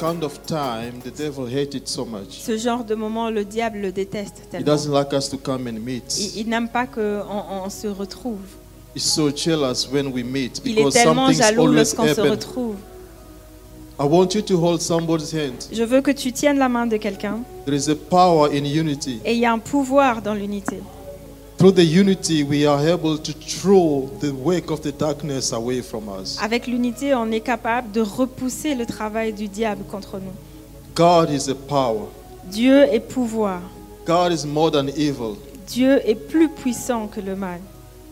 kind of time, the devil hates it so much. Ce genre de moment, le diable le déteste He tellement. doesn't like us to come and meet. Il, il n'aime pas qu'on on se retrouve. He's so jealous when we meet Il est because tellement something's jaloux always lorsqu'on se happened. retrouve. I want you to hold somebody's hand. Je veux que tu tiennes la main de quelqu'un There is a power in unity. et il y a un pouvoir dans l'unité. Through the unity, we are able to throw the wake of the darkness away from us. Avec l'unité, on est capable de repousser le travail du diable contre nous. God is a power. Dieu est pouvoir. God is more than evil. Dieu est plus puissant que le mal.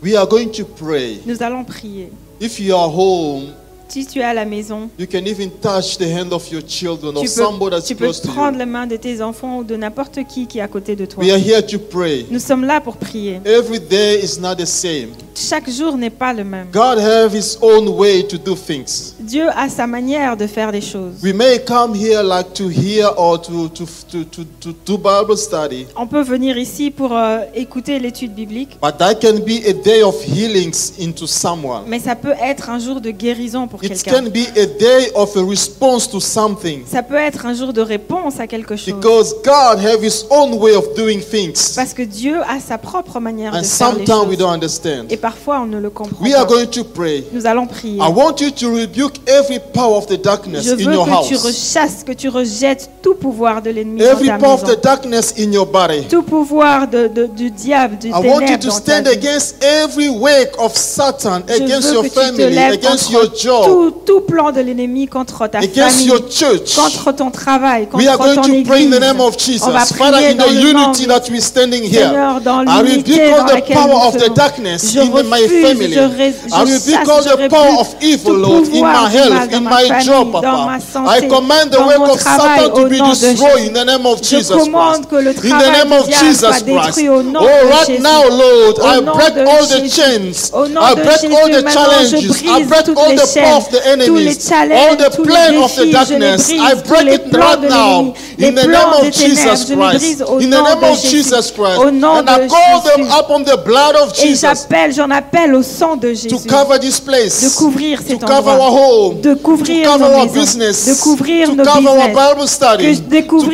We are going to pray. Nous allons prier. If you are home, Si tu es à la maison, you can even touch the hand of your children or tu somebody peux, that's tu peux close to prendre you. la main de tes enfants ou de n'importe qui qui est à côté de toi. We are here to pray. Nous sommes là pour prier. Every day is not the same. Chaque jour n'est pas le même. God have his own way to do things. Dieu a sa manière de faire les choses. We may come here like to hear or to, to, to, to, to do Bible study, On peut venir ici pour euh, écouter l'étude biblique, but that can be a day of healings into someone. mais ça peut être un jour de guérison pour It quelqu'un. can be a day of a response to something Ça peut être un jour de réponse à quelque chose. because God have his own way of doing things. Parce que Dieu a sa propre manière de And faire les sometimes we choses. don't understand. Et parfois, on ne le comprend We are pas. going to pray. Nous allons prier. I want you to rebuke every power of the darkness Je in veux your que tu house. rechasses, que tu rejettes tout pouvoir de l'ennemi dans Every ta power of maison. the darkness in your body. Tout pouvoir de, de- du diable, du I want you ténèbre to stand against every wake of Satan, Je against veux your que tu te family, lèves against contre your job, tout, tout plan de l'ennemi contre ta against famille, your church. contre ton travail, We are contre going ton to pray in église. the name of Jesus. On va Father, prier in dans the le nom unity de- that standing here, Seigneur, dans I l'unité rebuke dans all the laquelle power nous of the darkness Je in my refuse, family. je ré- je I rebuke je the power of evil, tout Lord, in pouvoir my du mal health, dans in ma my famille, job, dans Papa. I santé, command the dans work mon of travail, Satan to au be nom de destroyed Jésus. in the name of Je Jesus commande que le In the travail name du of diable Jesus soit Christ. détruit au nom Oh, de right Jésus. now, Lord, Au I nom break de all the Jésus. chains. Au nom I de break Jésus, all the maintenant, je challenges. I brise break toutes all les the power of the enemies. All the tous les plan of the défis, je les darkness. I break it right now. In the name of Jesus Christ. In the name of Jésus. Christ. And I call them upon the blood of Jesus j'en appelle au sang de to cover this place. de couvrir To cover our home. de To cover nos our maisons, business. de couvrir To nos cover our Bible study. To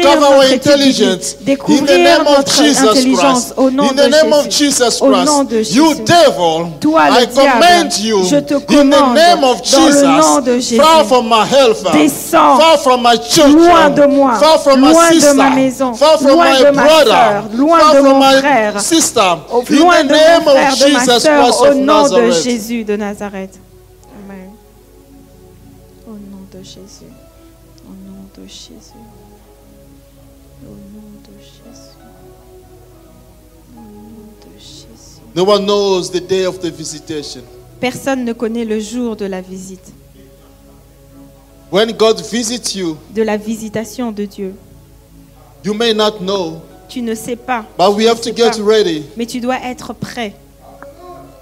cover our notre intelligence. In the name of Jesus intelligence Christ. au nom In the de name of. Jesus Au nom de Christ. You devil, Toi, le I diable, command you je te in the name of dans le nom de. Jésus. Far from my health. Descends Far from my church. loin de moi, Far from my loin de sister. ma maison, Far from loin my de ma brother. sœur, loin Far de from mon my frère, sister. loin the de name mon frère, of de ma Jesus sœur, Christ au nom de. Jésus de Nazareth. Amen. Au nom de Jésus. Au nom de Jésus. Au nom de Jésus. Au nom de Jésus. No one knows the day of the visitation. Personne ne connaît le jour de la visite, When God visits you, de la visitation de Dieu. you may not know, Tu ne sais pas, but we have to sais get pas. ready mais tu dois être prêt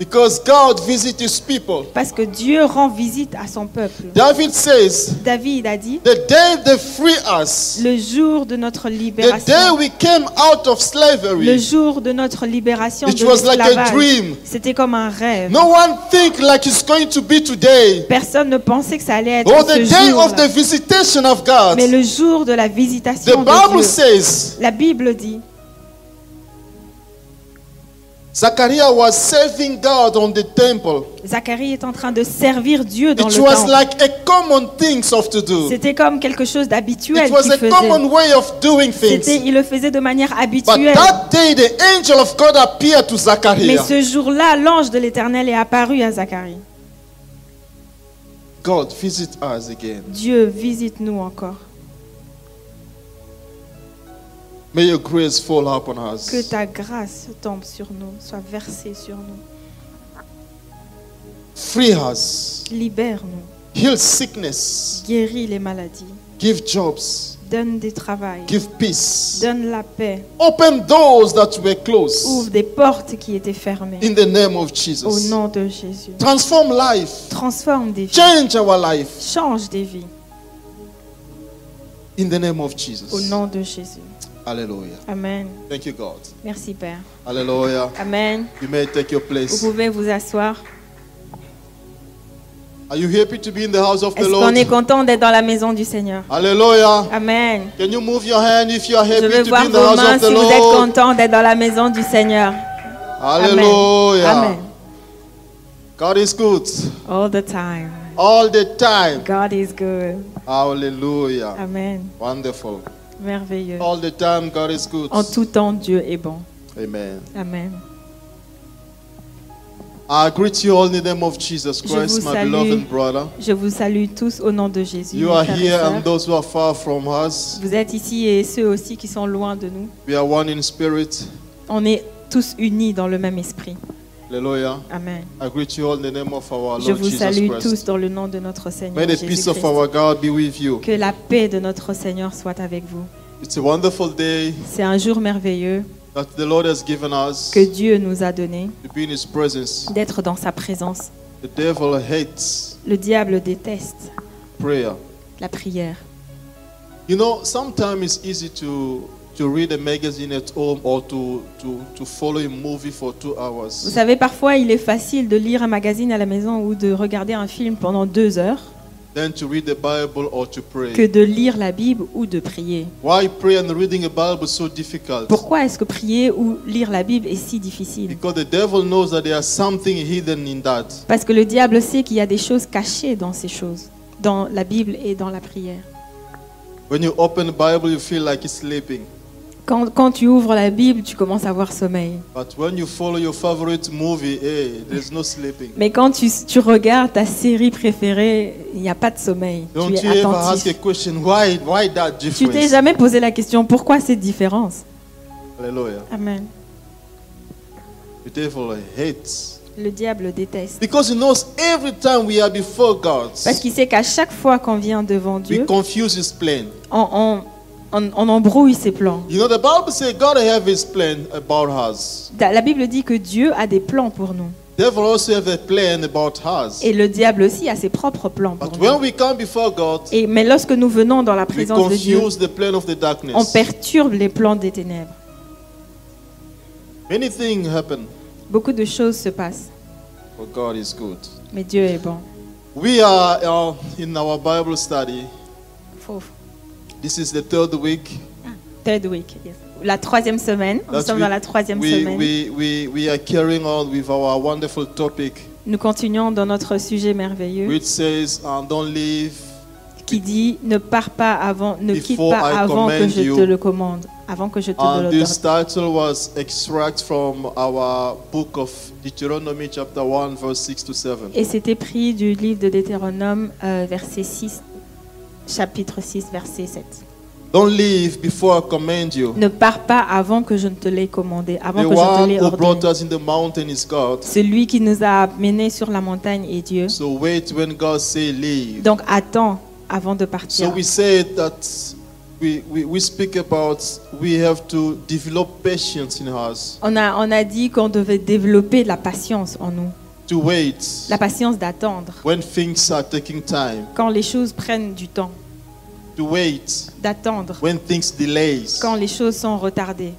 because God visits his people. parce que Dieu rend visite à son peuple. David says, David a dit, The day they free us, le jour de notre the day libération, we came out of le slavery, jour de notre libération it de was like a dream. c'était comme un rêve. No one think like it's going to be today. Personne ne pensait que ça allait être Or the ce day jour. of the visitation of God. Mais le jour de la The visitation de Bible Dieu, says la Bible dit, Zachariah was serving God on the temple. Zacharie est en train de servir Dieu dans It le was temple. like a common thing of to do. C'était comme quelque chose d'habituel It was qu'il a faisait. common way of doing C'était, things. il le faisait de manière But habituelle. that day, the angel of God appeared to Mais ce jour-là, l'ange de l'Éternel est apparu à Zacharie. God, visit us again. Dieu, visite-nous encore. May your grace fall upon us. Que ta grâce tombe sur nous, soit versée sur nous. Free us. Libère-nous. Heal sickness. Guéris les maladies. Give jobs. Donne des travails. Give peace. Donne la paix. Open doors that were closed. Ouvre des portes qui étaient fermées. In the name of Au Jesus. nom de Jésus. Transform life. Transforme des vies. Change our life. Change des vies. In the name of Au Jesus. nom de Jésus. Hallelujah. Amen. Thank you, God. Merci Père. Hallelujah. Amen. You may take your Vous place. pouvez vous asseoir. Are you happy to be in the house of the Est-ce Lord? qu'on est content d'être dans la maison du Seigneur? Hallelujah. Amen. Can you move your hand if you are Je happy veux to voir be in the vos house mains of the si vous êtes Lord? content d'être dans la maison du Seigneur. Hallelujah. Amen. God is good All the time. all the time. God is good. Hallelujah. Amen. Wonderful. Merveilleux. All the time, God is good. En tout temps, Dieu est bon. Amen. Amen. I greet you all in the name of Jesus Je Christ, vous my salue. beloved brother. Je vous salue tous au nom de Jésus. You are here and those who are far from us. Vous êtes ici et ceux aussi qui sont loin de nous. We are one in spirit. On est tous unis dans le même esprit. Hallelujah. Amen. I greet you all in the name of our Je Lord vous Jesus salue tous dans le nom de notre Seigneur May the peace of Jésus-Christ. our God be with you. Que la paix de notre Seigneur soit avec vous. It's a wonderful day C'est un jour merveilleux that the Lord has given us que Dieu nous a donné to be in His presence. d'être dans sa présence. The devil hates Le diable déteste prayer. la prière. You know, sometimes it's easy to to read a magazine at home or to, to, to follow a movie for two Vous hours. savez, parfois il est facile de lire un magazine à la maison ou de regarder un film pendant deux heures Than to read the Bible or to que pray. de lire la Bible ou de prier. Why pray and reading a Bible so difficult? Pourquoi est-ce que prier ou lire la Bible est si difficile? Because the devil knows that there's something hidden in that. Parce que le diable sait qu'il y a des choses cachées dans ces choses, dans la Bible et dans la prière. When you open the Bible, you feel like it's sleeping. Quand, quand tu ouvres la Bible, tu commences à avoir sommeil. But when you follow your favorite movie, hey, there's no sleeping. Mais quand tu, tu regardes ta série préférée, il n'y a pas de sommeil. Don't tu you es ever ask a attentif. question, why, why that Tu t'es jamais posé la question pourquoi cette différence? Hallelujah. Amen. The devil hates. Le diable déteste. Because he knows every time we are before God, Parce qu'il sait qu'à chaque fois qu'on vient devant we Dieu, confuse his plan. on, on- on- on embrouille ses plans. You know, the Bible says God have his plan about us. La Bible dit que Dieu a des plans pour nous. Devil also have a plan about us. Et le diable aussi a ses propres plans pour But nous. when we come before God, Et, mais lorsque nous venons dans la présence de Dieu, confuse the plan of the on perturbe les plans des ténèbres. Many things happen, Beaucoup de choses se passent, but God is good. mais Dieu est bon. We are uh, in our Bible study. Faux. This is the third week. Third week, yes. La troisième semaine. Nous that sommes we- dans la troisième we, semaine. we, we, we are carrying on with our wonderful topic, Nous continuons dans notre sujet merveilleux which says, Don't leave qui dit ne pars pas avant, ne quitte pas I avant que je te le commande, avant que je te And le this title was extract from our book of Deuteronomy, chapter 1, verse 6 to 7. Et c'était pris du livre de Deutéronome, euh, verset 6, chapitre 6, verset 7. Don't leave before I command you. Ne pars pas avant que je ne te l'ai commandé, avant The que je te l'ai who brought ordonné. us in the mountain is God. Celui qui nous a menés sur la montagne est Dieu. So wait when God say leave. Donc attends avant de So partir. we said that we, we, we speak about we have to develop patience in us, On a, on a dit qu'on devait développer la patience en nous, to wait la patience d'attendre when things are taking time, quand les choses prennent du temps, to wait d'attendre when things delays, quand les choses sont retardées.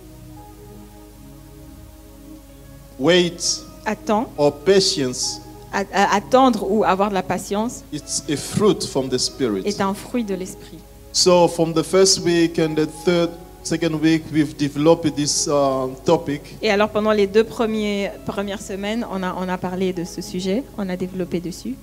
wait Attends, or patience. a- attendre ou avoir de la patience It's a fruit from the Spirit. est un fruit de l'esprit. So from the first week and the third, second week, we've developed this um, topic. Et alors pendant les deux premiers, premières semaines, on a, on a parlé de ce sujet, on a développé dessus.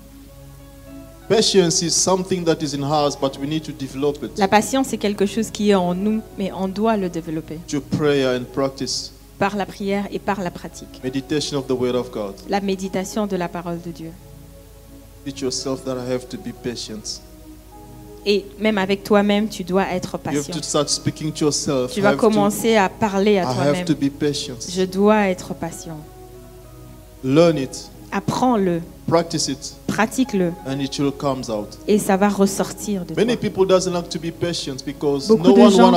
Patience is something that is in us, but we need to develop it La patience, c'est quelque chose qui est en nous, mais on doit le développer through prayer and practice, par la prière et par la pratique. meditation of the Word of God. La méditation de la parole de Dieu. Teach yourself that I have to be patient. Et même avec toi-même, tu dois être You have patient. to start speaking to yourself. Tu vas have to- commencer à parler à toi-même. to be patient. Je dois être patient. Learn it, Apprends-le, practice it, pratique-le, and it will comes out. et ça va ressortir de toi. Many people doesn't like to be patient because Beaucoup no de one gens-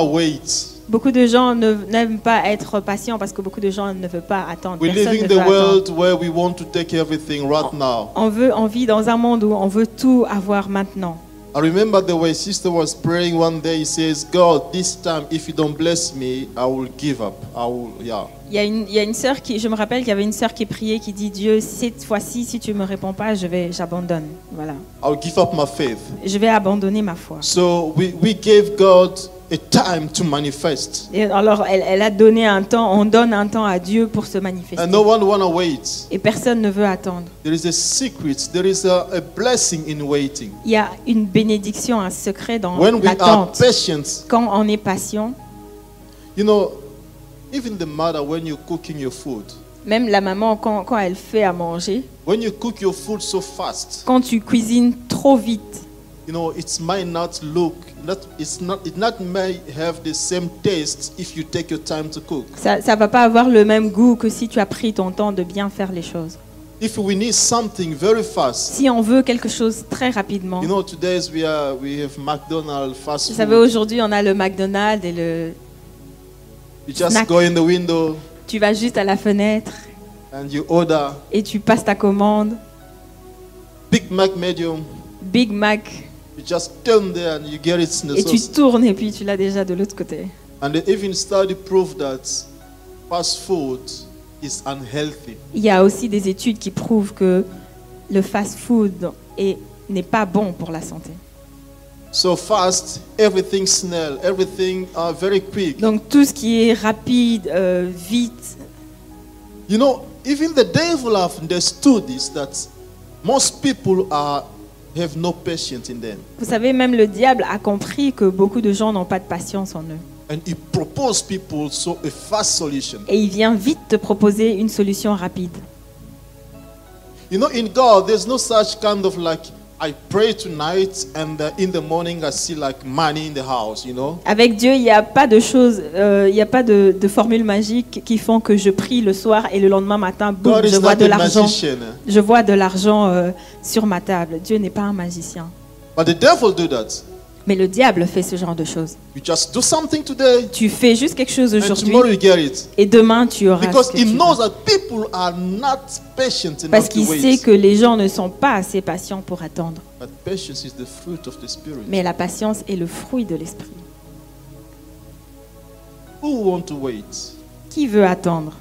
n'aiment pas être patients parce que beaucoup de gens ne veulent pas attendre. We Personne live ne in veut the attendre. world where we want to take everything right now. On, veut, on vit dans un monde où on veut tout avoir maintenant. I remember the way sister was praying one day. He says, "God, this time, if you don't bless me, I will give up. I will, yeah." Il y a une, y a une sœur qui, je me rappelle qu'il y avait une sœur qui priait, qui dit Dieu, cette fois-ci, si tu me réponds pas, je vais, j'abandonne. Voilà, I'll give up my faith. je vais abandonner ma foi. So we, we gave God a time to manifest. Et alors, elle, elle a donné un temps, on donne un temps à Dieu pour se manifester. And no one wanna wait. Et personne ne veut attendre. There is a secret. There is a, a blessing in waiting. Il y a une bénédiction, un secret dans When we are l'attente. patient, Quand on est patient, you know, even the mother when you're cooking your food, même la maman, quand, quand elle fait à manger, when you cook your food so fast, quand tu cuisines trop vite, you know, it might not look, not, it's not, it not may have the same taste if you take your time to cook. ça ne va pas avoir le même goût que si tu as pris ton temps de bien faire les choses. If we need something very fast, Si on veut quelque chose très rapidement, you know, today's we are we have McDonald's fast vous savez, food. aujourd'hui, on a le McDonald's et le... You just snack. go in the window Tu vas juste à la fenêtre and you order et tu passes ta commande. Big Mac medium. Big Mac. You just turn there and you get it in the Et tu sauce. tournes et puis tu l'as déjà de l'autre côté. And they even study prove that fast food is unhealthy. Il y a aussi des études qui prouvent que le fast-food est- n'est pas bon pour la santé. So fast, everything snell, everything uh, very quick. Donc tout ce qui est rapide, euh, vite, You know, even the devil have understood this that most people are have no patience in them, vous savez, même le diable a compris que beaucoup de gens n'ont pas de patience en eux. and he propose people so a fast solution. Et il vient vite te proposer une solution rapide. You know, in God, there's no such kind of like I pray tonight and in the morning I see like money in the house. You know, Avec Dieu, il n'y a pas de choses, euh, il n'y a pas de, de formules magiques qui font que je prie le soir et le lendemain matin, boum, je is vois de l'argent. Je vois de l'argent euh, sur ma table. Dieu n'est pas un magicien. but the devil do that. Mais le diable fait ce genre de choses. You just do something today, Tu fais juste quelque chose aujourd'hui et demain tu auras Because ce que he tu knows veux. that people are not patient Parce qu'il sait que les gens ne sont pas assez patients pour attendre. But patience is the fruit of the spirit. Mais la patience est le fruit de l'esprit. Who want to wait? Qui veut attendre?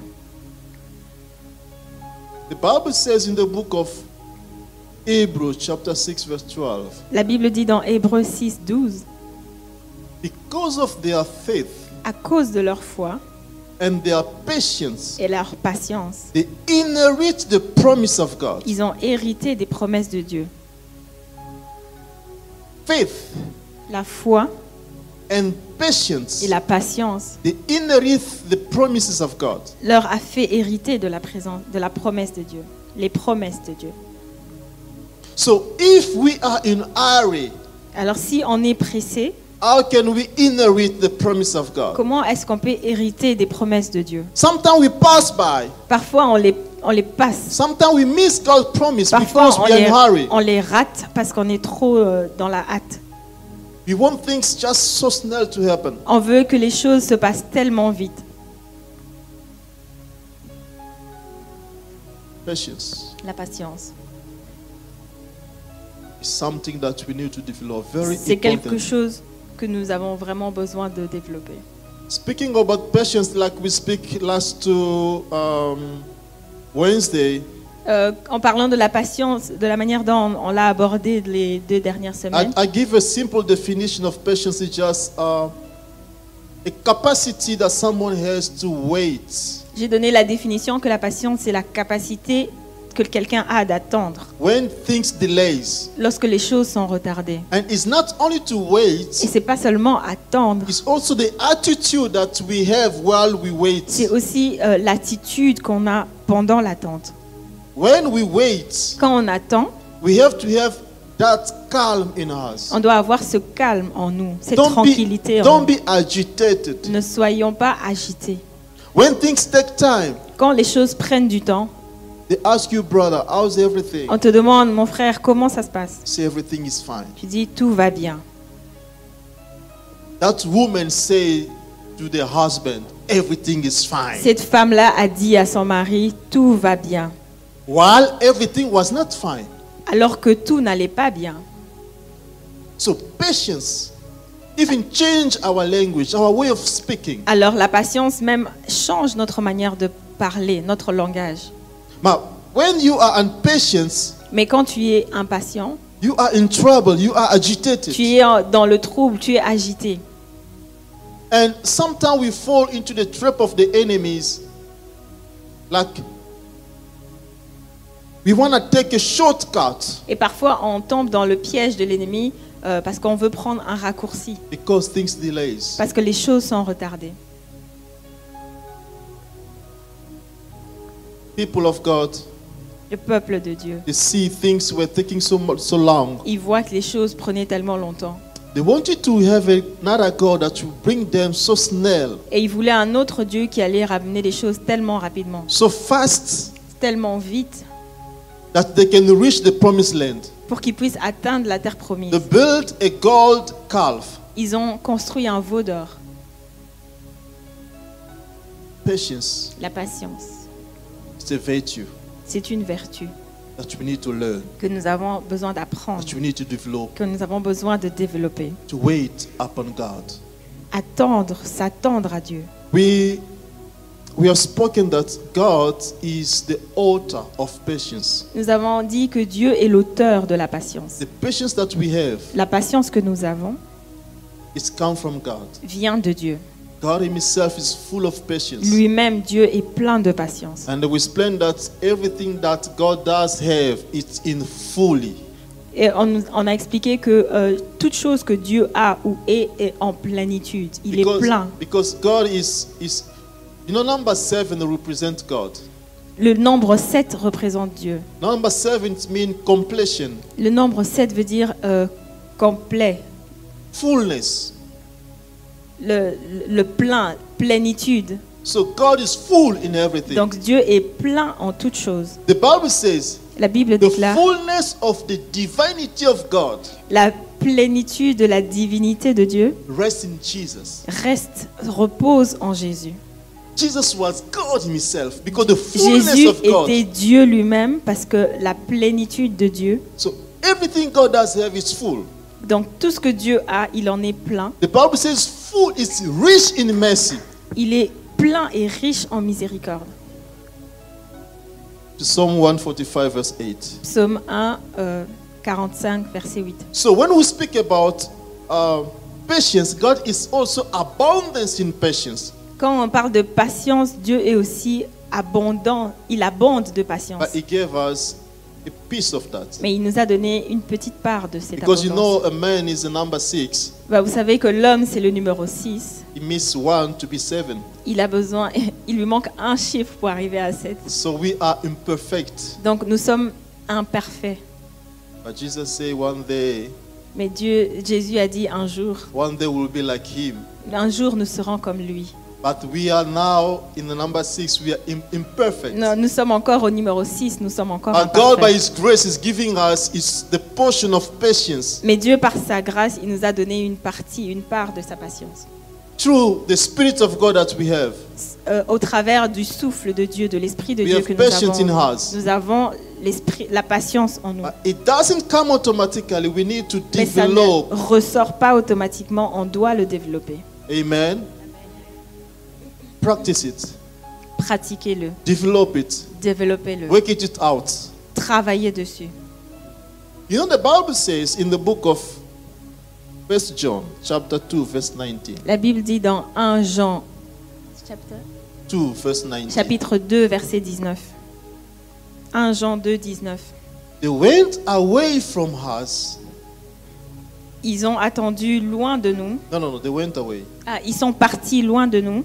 The Bible says in the book of Hebrews, chapter 6, verse 12, La Bible dit dans Hébreux 6, 12, because of their faith à cause de leur foi and their patience, et leur patience, they inherit the promise of God. ils ont hérité des promesses de Dieu. Faith La foi and patience, et la patience they inherit the promises of God. leur a fait hériter de la présence, de la promesse de Dieu, les promesses de Dieu. So if we are in hurry, Alors si on est pressé, how can we inherit the promise of God? comment est-ce qu'on peut hériter des promesses de Dieu? Sometimes we pass by. Parfois on les, on les passe. Sometimes we miss God's promise Parfois because on we are les, in hurry. on les rate parce qu'on est trop euh, dans la hâte. We want things just so snell to happen. On veut que les choses se passent tellement vite. Patience La patience. C'est quelque chose que nous avons vraiment besoin de développer. Speaking about patience, like we speak last to um, Wednesday, Euh, en parlant de la patience, de la manière dont on, on l'a abordé les deux dernières I, semaines, I give a simple definition of patience. It's just uh, a capacity that someone has to wait j'ai donné la définition que la patience, c'est la capacité que quelqu'un a d'attendre when things delays. lorsque les choses sont retardées. And it's not only to Et c'est pas seulement attendre, it's also the attitude that we have while we wait. c'est aussi euh, l'attitude qu'on a pendant l'attente. When we wait, Quand on attend, We have to have that calm in us. On doit avoir ce calme en nous, cette Don't tranquillité be, en don't nous. be agitated. Ne soyons pas agités. When things take time, Quand les choses prennent du temps, they ask you, brother, how's everything? on te demande, mon frère, comment ça se passe? Say everything is fine. Tu dis, tout va bien. That woman say to the husband, everything is fine. Cette femme-là a dit à son mari, tout va bien. While everything was not fine. Alors que tout n'allait pas bien. So patience even change our language, our way of speaking. Alors la patience même change notre manière de parler, notre langage. Now, when you are impatient, Mais quand tu es impatient, you are in trouble, you are agitated. tu es en- dans le trouble, tu es agité. And sometimes we fall into the trap of the enemies. Like we want to take a shortcut Et parfois on tombe dans le piège de l'ennemi euh, parce qu'on veut prendre un raccourci, because things delays. parce que les choses sont retardées. People of God, Le peuple de Dieu, they see things were taking so much so long. ils voient que les choses prenaient tellement longtemps. They wanted to have another God that will bring them so snell, Et ils voulaient un autre Dieu qui allait ramener les choses tellement rapidement, so fast tellement vite, that they can reach the promised land. pour qu'ils puissent atteindre la terre promise. They built a gold calf. Ils ont construit un veau d'or, Patience la patience. Is a virtue C'est une vertu that we need to learn, que nous avons besoin d'apprendre, that we need to develop, que nous avons besoin de développer. to wait upon God. Attendre, s'attendre à Dieu. We we have spoken that God is the author of patience. Nous avons dit que Dieu est l'auteur de la patience. The patience that we have La patience que nous avons is come from God. vient de Dieu. God Himself is full of patience. Lui-même, Dieu est plein de patience. And we explained that everything that God does have, it's in fully. Et on, a expliqué que euh, toute chose que Dieu a ou est est en plénitude. Il est Because, plein. because God is is you know number seven represent God. Le nombre 7 représente Dieu. Number seven means completion, Le nombre 7 veut dire euh, complet, fullness. Le, le plein, plénitude. So God is full in everything. Donc Dieu est plein en toutes choses. the Bible says La Bible the déclare fullness of the divinity of God la plénitude de la divinité de Dieu rests in Jesus. reste, repose en Jésus. Jesus was God Himself because the fullness Jésus of God. était Dieu lui-même parce que la plénitude de Dieu, So everything God does have is full. Donc tout ce que Dieu a, il en est plein. The Bible says full is rich in mercy. Il est plein et riche en miséricorde. Psalm 145 verse 8. Psaume 1, euh, 45, verset 8. So when we speak about uh, patience, God is also abundance in patience. Quand on parle de patience, Dieu est aussi abondant. Il abonde de patience. But He gave us a piece of that. Mais il nous a donné une petite part de cette Because you know, a man is the number six. Bah, vous savez que l'homme, c'est le numéro 6. He missed one to be seven. Il a besoin, il lui manque un chiffre pour arriver à 7. So we are imperfect. Donc nous sommes imparfaits. But Jesus said one day, Mais Dieu, Jésus a dit un jour, one day we'll be like Him. un jour nous serons comme lui. But we are now in the number six. We are im- imperfect. Non, nous sommes encore au numéro 6, nous sommes encore And God, by imparfaits. His grace, is giving us is the portion of patience Mais Dieu, par sa grâce, il nous a donné une partie, une part de sa patience. through the Spirit of God that we have. Euh, au travers du souffle de Dieu, de l'esprit de We Dieu have que nous patience in avons. us. Nous avons l'esprit, la patience en nous. But it doesn't come automatically. We need to Mais ça ne develop. ressort pas automatiquement, on doit le développer. Amen. Practice it. Pratiquez-le, Develop it. développez-le, Work it out. travaillez dessus. You know, the Bible says in the book of First John, chapter 2, verse 19. La Bible dit dans 1 Jean 2, verse 19. chapitre 2 verset 19. 1 Jean 2 19. They went away from us. Ils ont attendu loin de nous. No, no, no. They went away Ah, ils sont partis loin de nous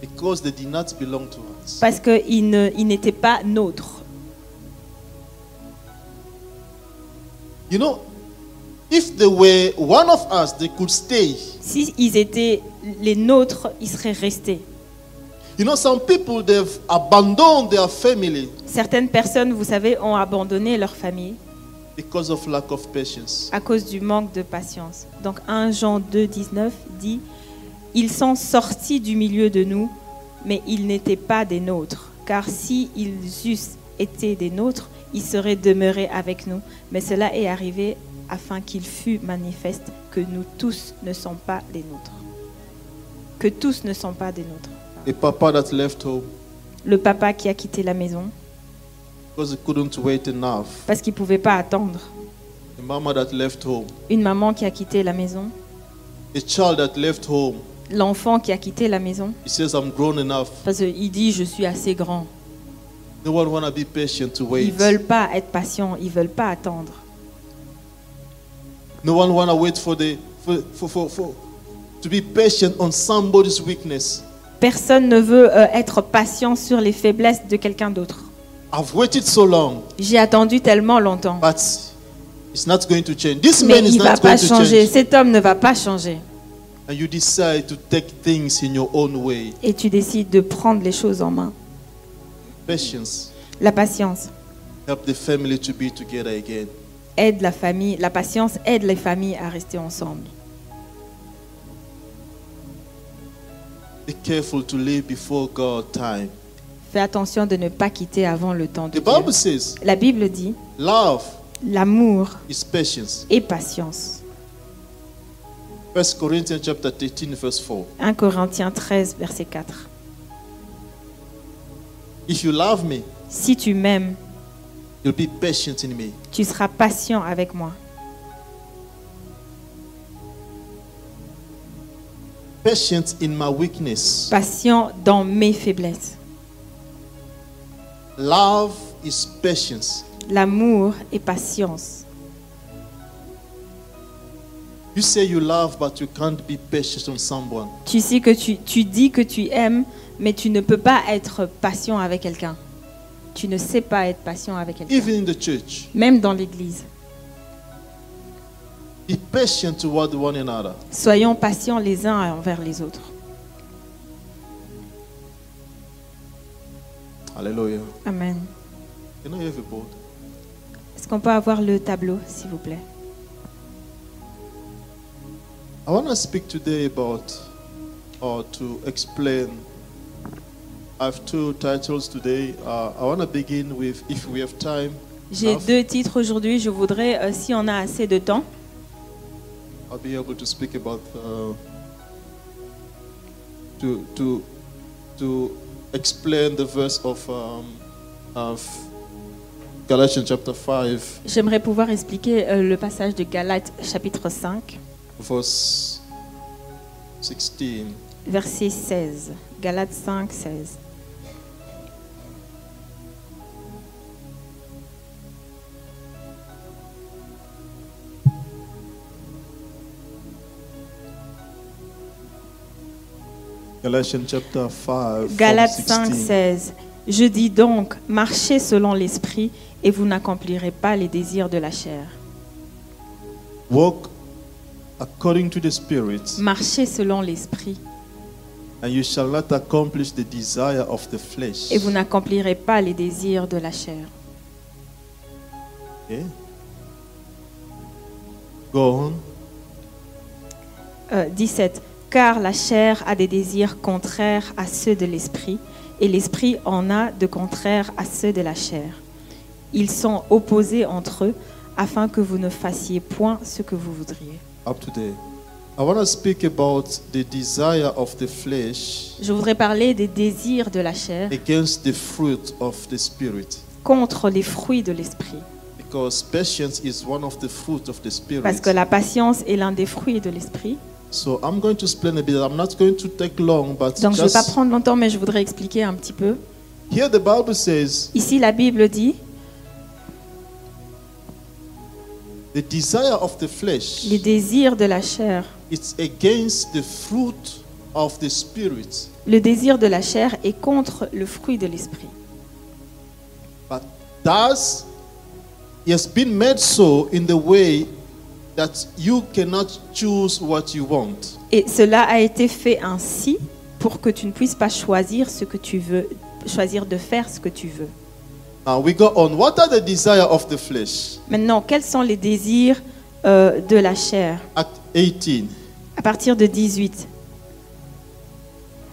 because they did not belong to us. parce qu'ils n'étaient pas nôtres. You know, if they were one of us, they could stay. Si ils étaient les nôtres, ils seraient restés. You know, some people they've abandoned their family Certaines personnes, vous savez, ont abandonné leur famille because of lack of patience. à cause du manque de patience. Donc 1 Jean 2, 19 dit, Ils sont sortis du milieu de nous, mais ils n'étaient pas des nôtres. Car si ils eussent été des nôtres, ils seraient demeurés avec nous. Mais cela est arrivé afin qu'il fût manifeste que nous tous ne sommes pas des nôtres. Que tous ne sont pas des nôtres. A papa that left home Le papa qui a quitté la maison because he couldn't wait enough. parce qu'il ne pouvait pas attendre. A mama that left home. Une maman qui a quitté la maison. A child that left home. L'enfant qui a quitté la maison He says, I'm grown enough. parce qu'il dit je suis assez grand. No one wanna be patient to Ils veulent pas être patients, ils veulent pas attendre. No one wanna wait for the for, for, for, for to be patient on somebody's weakness. Personne ne veut euh, être patient sur les faiblesses de quelqu'un d'autre. I've waited so long, J'ai attendu tellement longtemps. but it's not going to change. This Mais man is il va not going pas to change. Cet homme ne va pas changer. And you decide to take things in your own way. Et tu décides de prendre les choses en main. Patience La patience help the family to be together again. aide la famille. La patience aide les familles à rester ensemble. Be careful to live before God time. Fais attention de ne pas quitter avant le temps de The Bible Dieu. says La Bible dit love l'amour is patience. et patience. 1 Corinthians chapter 13 verse 4. 1 Corinthiens 13, verset 4. If you love me, Si tu m'aimes, you'll be patient in me. tu seras patient avec moi. Patient in my weakness. Patient dans mes faiblesses. Love is patience. L'amour et patience. You say you love, but you can't be patient on someone. Tu sais que tu, tu dis que tu aimes, mais tu ne peux pas être patient avec quelqu'un. Tu ne sais pas être patient avec quelqu'un. Even in the church, Même dans l'église. be patient toward one another. Soyons patients les uns envers les autres. Hallelujah. Amen. Can I have a board? Est-ce qu'on peut avoir le tableau, s'il vous plaît? I want to speak today about, or to explain. I have two titles today. Uh, I want to begin with, if we have time, J'ai deux titres aujourd'hui. Je voudrais, euh, si on a assez de temps, I'll be able to speak about, uh, to, to, to explain the verse of, um, of Galatians chapter 5, j'aimerais pouvoir expliquer euh, le passage de Galates chapitre 5, verse 16. verset 16. Galates 5, 16. Galatians chapter 5, from Galates 5, 16. 16. Je dis donc, marchez selon l'esprit et vous n'accomplirez pas les désirs de la chair. Walk according to the Spirit, Marchez selon l'esprit and you shall not accomplish the desire of the flesh. et vous n'accomplirez pas les désirs de la chair. Okay. Go on. Euh, 17. Car la chair a des désirs contraires à ceux de l'esprit, et l'esprit en a de contraires à ceux de la chair. Ils sont opposés entre eux, afin que vous ne fassiez point ce que vous voudriez. Up to there. I want to speak about the desire of the flesh Je voudrais parler des désirs de la chair against the fruit of the Spirit. contre les fruits de l'esprit. Because patience is one of the fruit of the Spirit. Parce que la patience est l'un des fruits de l'esprit. So I'm going to explain a bit. I'm not going to take long, but Donc je ne vais pas just prendre longtemps, mais je voudrais expliquer un petit peu. here the Bible says Ici, la Bible dit, the desire of the flesh les désirs de la chair. it's against the fruit of the Spirit. Le désir de la chair est contre le fruit de l'esprit. But does He has been made so in the way that you cannot choose what you want. Et cela a été fait ainsi pour que tu ne puisses pas choisir ce que tu veux, choisir de faire ce que tu veux. Now we go on. What are the desire of the flesh? Maintenant, quels sont les désirs euh, de la chair? Act 18. À partir de 18.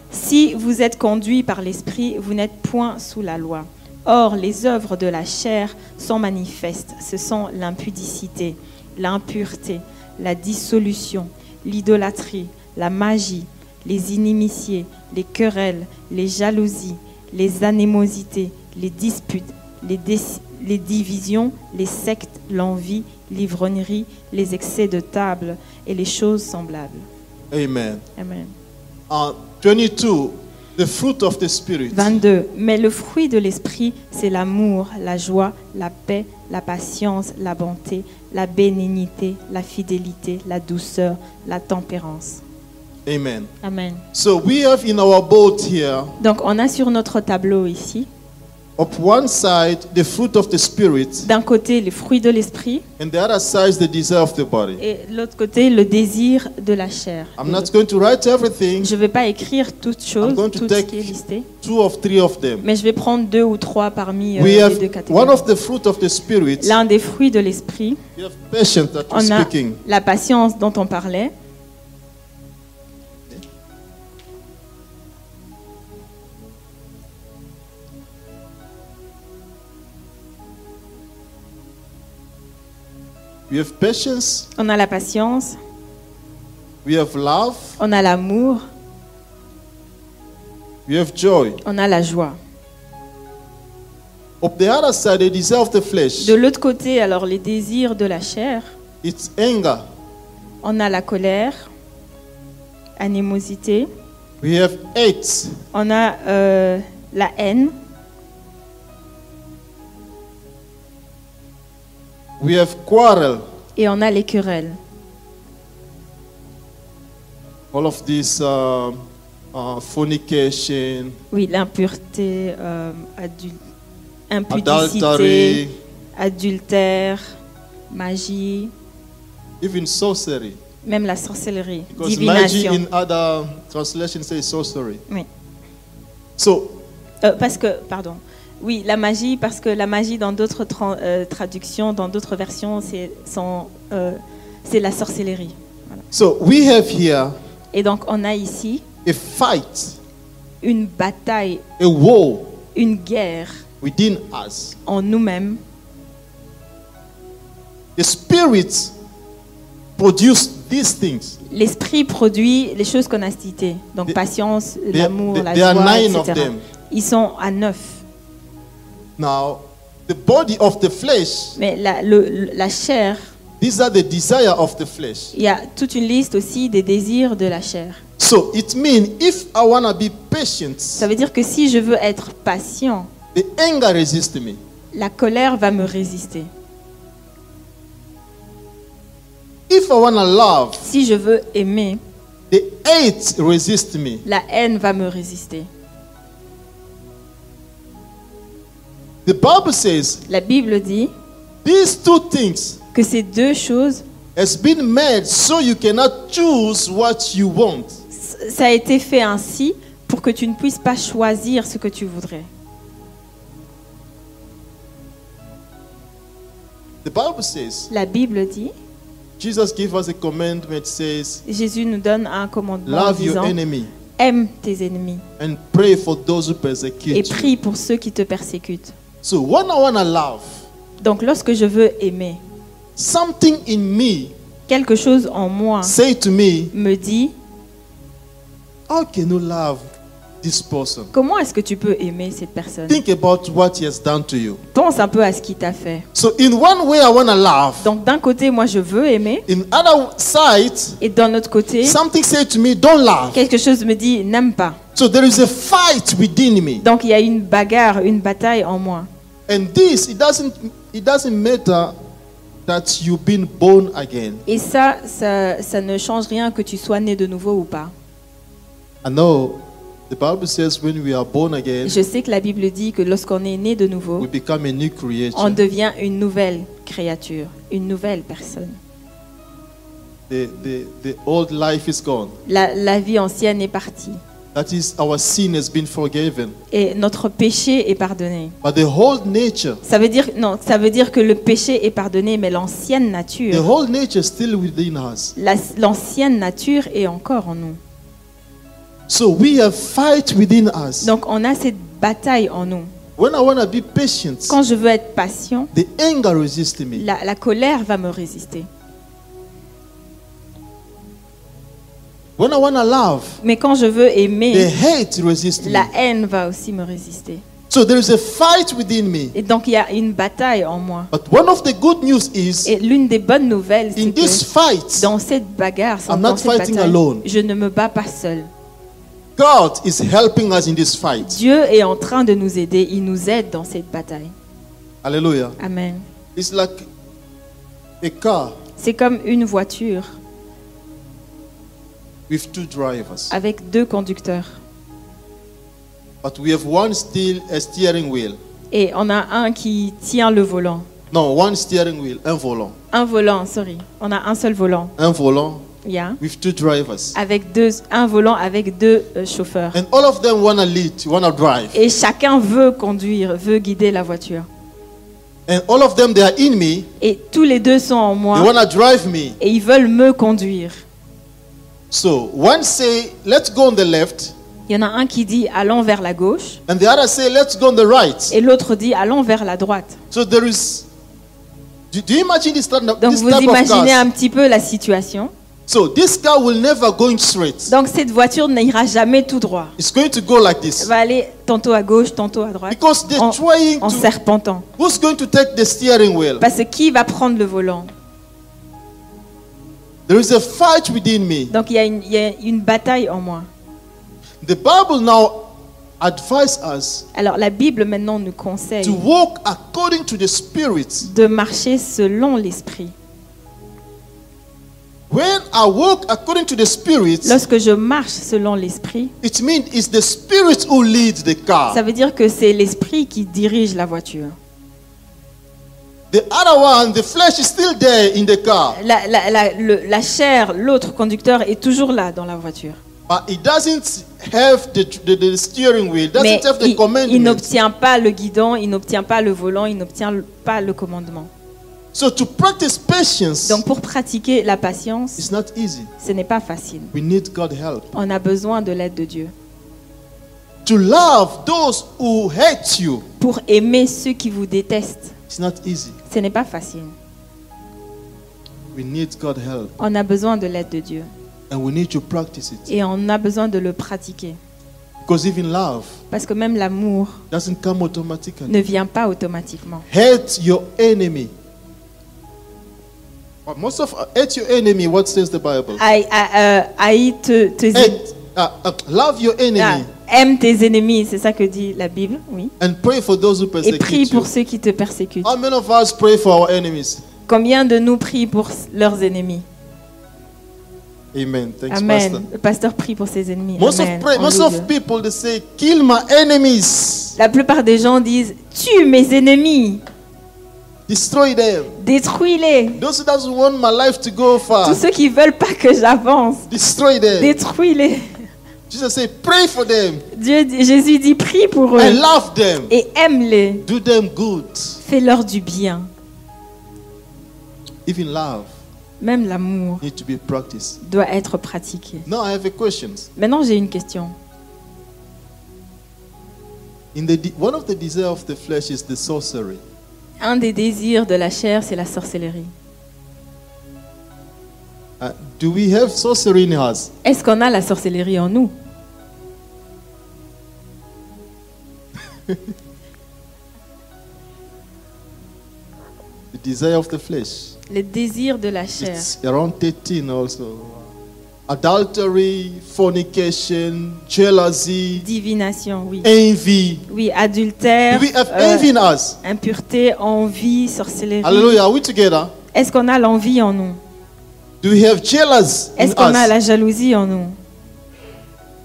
Si vous êtes conduit par l'Esprit, vous n'êtes point sous la loi. Or, les œuvres de la chair sont manifestes. Ce sont l'impudicité, l'impureté, la dissolution, l'idolâtrie, la magie, les inimitiés, les querelles, les jalousies, les anémosités, les disputes, les, divisions, les sectes, l'envie, l'ivrognerie, les excès de table et les choses semblables. Amen. Amen. Uh, 22. The fruit of the Spirit. 22. Mais le fruit de l'esprit, c'est l'amour, la joie, la paix, la patience, la bonté, la bénignité, la fidélité, la douceur, la tempérance. Amen. Amen. So we have in our boat here, Donc on a sur notre tableau ici, d'un côté les fruits de l'esprit and the other side, the desire of the body. et de l'autre côté le désir de la chair. I'm not going to write everything, Je ne vais pas écrire toutes choses, I'm going to tout ce take- qui est listé, two of three of them. mais je vais prendre deux ou trois parmi euh, We les have deux one catégories. of the fruit of the Spirit. L'un des fruits de l'esprit, We have patience that we're on a la patience dont on parlait. We have patience. On a la patience, We have love. on a l'amour, We have joy. on a la joie. Of the other side, the desire of the flesh. De l'autre côté, alors les désirs de la chair, It's anger. on a la colère, animosité, We have hate. on a euh, la haine, We have quarrel. et on a les querelles. All of this uh, uh, fornication, Oui, l'impureté, euh, adul- impudicité, adultery, adultère, magie, even sorcery. même la sorcellerie, Because magie divination. in other translations says sorcery. Oui. So Euh, parce que, pardon. Oui, la magie, parce que la magie dans d'autres tra- euh, traductions, dans d'autres versions, c'est euh, la sorcellerie. So we have here Et donc on a ici a fight, une bataille, a war une guerre within us. en nous-mêmes. The spirit produce these things. L'esprit produit les choses qu'on a citées. Donc patience, l'amour, la joie, etc. Ils sont à neuf. Now, the body of the flesh, Mais la, le- la chair, these are the desire of the flesh. il y a toute une liste aussi des désirs de la chair. So it means if I want to be patient, Ça veut dire que si je veux être patient, the anger resists me. la colère va me résister. If I want to love, Si je veux aimer, the hate resists me. la haine va me résister. The Bible says La Bible dit these two things que ces deux choses, has been made so you cannot choose what you want. ça a été fait ainsi pour que tu ne puisses pas choisir ce que tu voudrais. The Bible says La Bible dit, Jesus gave us a commandment says Jésus nous donne un commandement en love your disant, enemy aime tes ennemis and pray for those who et persecute you. prie pour ceux qui te persécutent. So when I want to love, Donc lorsque je veux aimer, something in me quelque chose en moi say to me, me dit, how can you love this person? comment est-ce que tu peux aimer cette personne? Think about what he has done to you. Pense un peu à ce qu'il t'a fait. So in one way I want to love. Donc d'un côté, moi je veux aimer, In other side, et d'un autre côté, something say to me, don't love. quelque chose me dit, n'aime pas. So there is a fight within me. Donc il y a une bagarre, une bataille en moi. And this, it doesn't, it doesn't matter that you've been born again. Et ça, ça, ça ne change rien que tu sois né de nouveau ou pas. I know the Bible says when we are born again, Je sais que la Bible dit que lorsqu'on est né de nouveau, we become a new on devient une nouvelle créature, une nouvelle personne. The, the, the old life is gone. La, la vie ancienne est partie That is, our sin has been forgiven. et notre péché est pardonné. But the whole nature, Ça veut dire non, ça veut dire que le péché est pardonné, mais l'ancienne the nature, whole nature is still within us. la- l'ancienne nature est encore en nous. So we have fight within us. Donc on a cette bataille en nous. When I want to be patient, Quand je veux être patient, the anger resists me. la, la colère va me résister. When I want to love, Mais quand je veux the aimer, hate resists me. la haine va aussi me résister. So there is a fight within me. Et donc il y a une bataille en moi. But one of the good news is, Et l'une des bonnes nouvelles, in c'est this que fight, dans cette bagarre, I'm dans not cette fighting bataille, alone. je ne me bats pas seul. God is helping us in this fight. Dieu est en train de nous aider. Il nous aide dans cette bataille. Hallelujah. Amen. It's like a car C'est comme une voiture with two drivers, avec deux conducteurs. but we have one still a steering wheel. Et on a un qui tient le volant. No, one steering wheel, un volant, Un volant, sorry. On a un seul volant. un volant Yeah. with two drivers, Avec deux, un volant avec deux euh, chauffeurs. and all of them wanna lead, wanna drive, Et chacun veut conduire, veut guider la voiture. and all of them they are in me. Et tous les deux sont en They moi wanna drive me. et ils veulent me conduire. So one say, "Let's go on the left," Il y en a un qui dit allons vers la gauche and the other say, "Let's go on the right." et l'autre dit allons vers la droite. So there is. Do, do you imagine this, type of- Donc this vous type imaginez un petit peu la situation. So this car will never going straight. Donc cette voiture n'ira jamais tout droit. It's going to go like Elle this va aller tantôt à gauche, tantôt à droite, because they're en, trying en to. serpentant. Who's going to take the steering wheel? Parce que qui va prendre le volant? There is a fight within me. Donc il y, a une, il y a une bataille en moi. The Bible now advises us Alors la Bible maintenant nous conseille to walk according to the Spirit. de marcher selon l'esprit. When I walk according to the Spirit, Lorsque je marche selon l'esprit, it means it's the Spirit who leads the car. ça veut dire que c'est l'esprit qui dirige la voiture. The other one, the flesh is still there in the car, La, la- la- le- la chair, l'autre conducteur est toujours là dans la voiture. but it doesn't have the, the, the steering wheel, it Mais doesn't have the il, n'obtient pas le guidon, il n'obtient pas le volant, il n'obtient pas le commandement. So to practice patience Donc pour pratiquer la patience, is not easy. ce n'est pas facile. We need God help. On a besoin de l'aide de Dieu. To love those who hate you Pour aimer ceux qui vous détestent, is not easy. Ce n'est pas facile. We need God help On a besoin de l'aide de Dieu and we need to practice it. et on a besoin de le pratiquer. Because even love Parce que même l'amour doesn't come automatically. ne vient pas automatiquement. Hate your enemy. Most of hate your enemy. What says the Bible? Haï- ah, euh, haïs te- Hate, uh, uh, love your enemy ah, aime tes ennemis, c'est ça que dit la Bible, oui. and pray for those who Et prie you. pour ceux qui te persécutent. How many of us pray for our enemies? Combien de nous prient pour leurs ennemis? Amen. Thanks, Amen. Pastor. Le pasteur prie pour ses ennemis. Most Amen. of pray, most Alléluia. of people they say, "Kill my enemies, La plupart des gens disent tue mes ennemis, destroy them." détruis-les. Those who doesn't want my life to go far, Tous ceux qui veulent pas que j'avance, destroy them. détruis-les. Jesus said, "Pray for them Dieu, Jésus dit prie pour eux and love them. et aime-les, Do them good." fais-leur du bien. Even love Même l'amour need to be practiced. doit être pratiqué. Now I have a question. Maintenant, j'ai une question. In the de- one of the desire of the flesh is the sorcery. Un des désirs de la chair, c'est la sorcellerie. Uh, do we have sorcery in us? Est-ce qu'on a la sorcellerie en nous? The desire of the flesh. Les désirs de la chair. It's around 13 also. Adultery, fornication, jealousy, Divination, oui. envy. Oui, adultère, Do we have euh, envy in us? impureté, envie, sorcellerie. Hallelujah. Are we together? Est-ce qu'on a l'envie en nous? Do we have jealous in Est-ce qu'on a la jalousie en nous?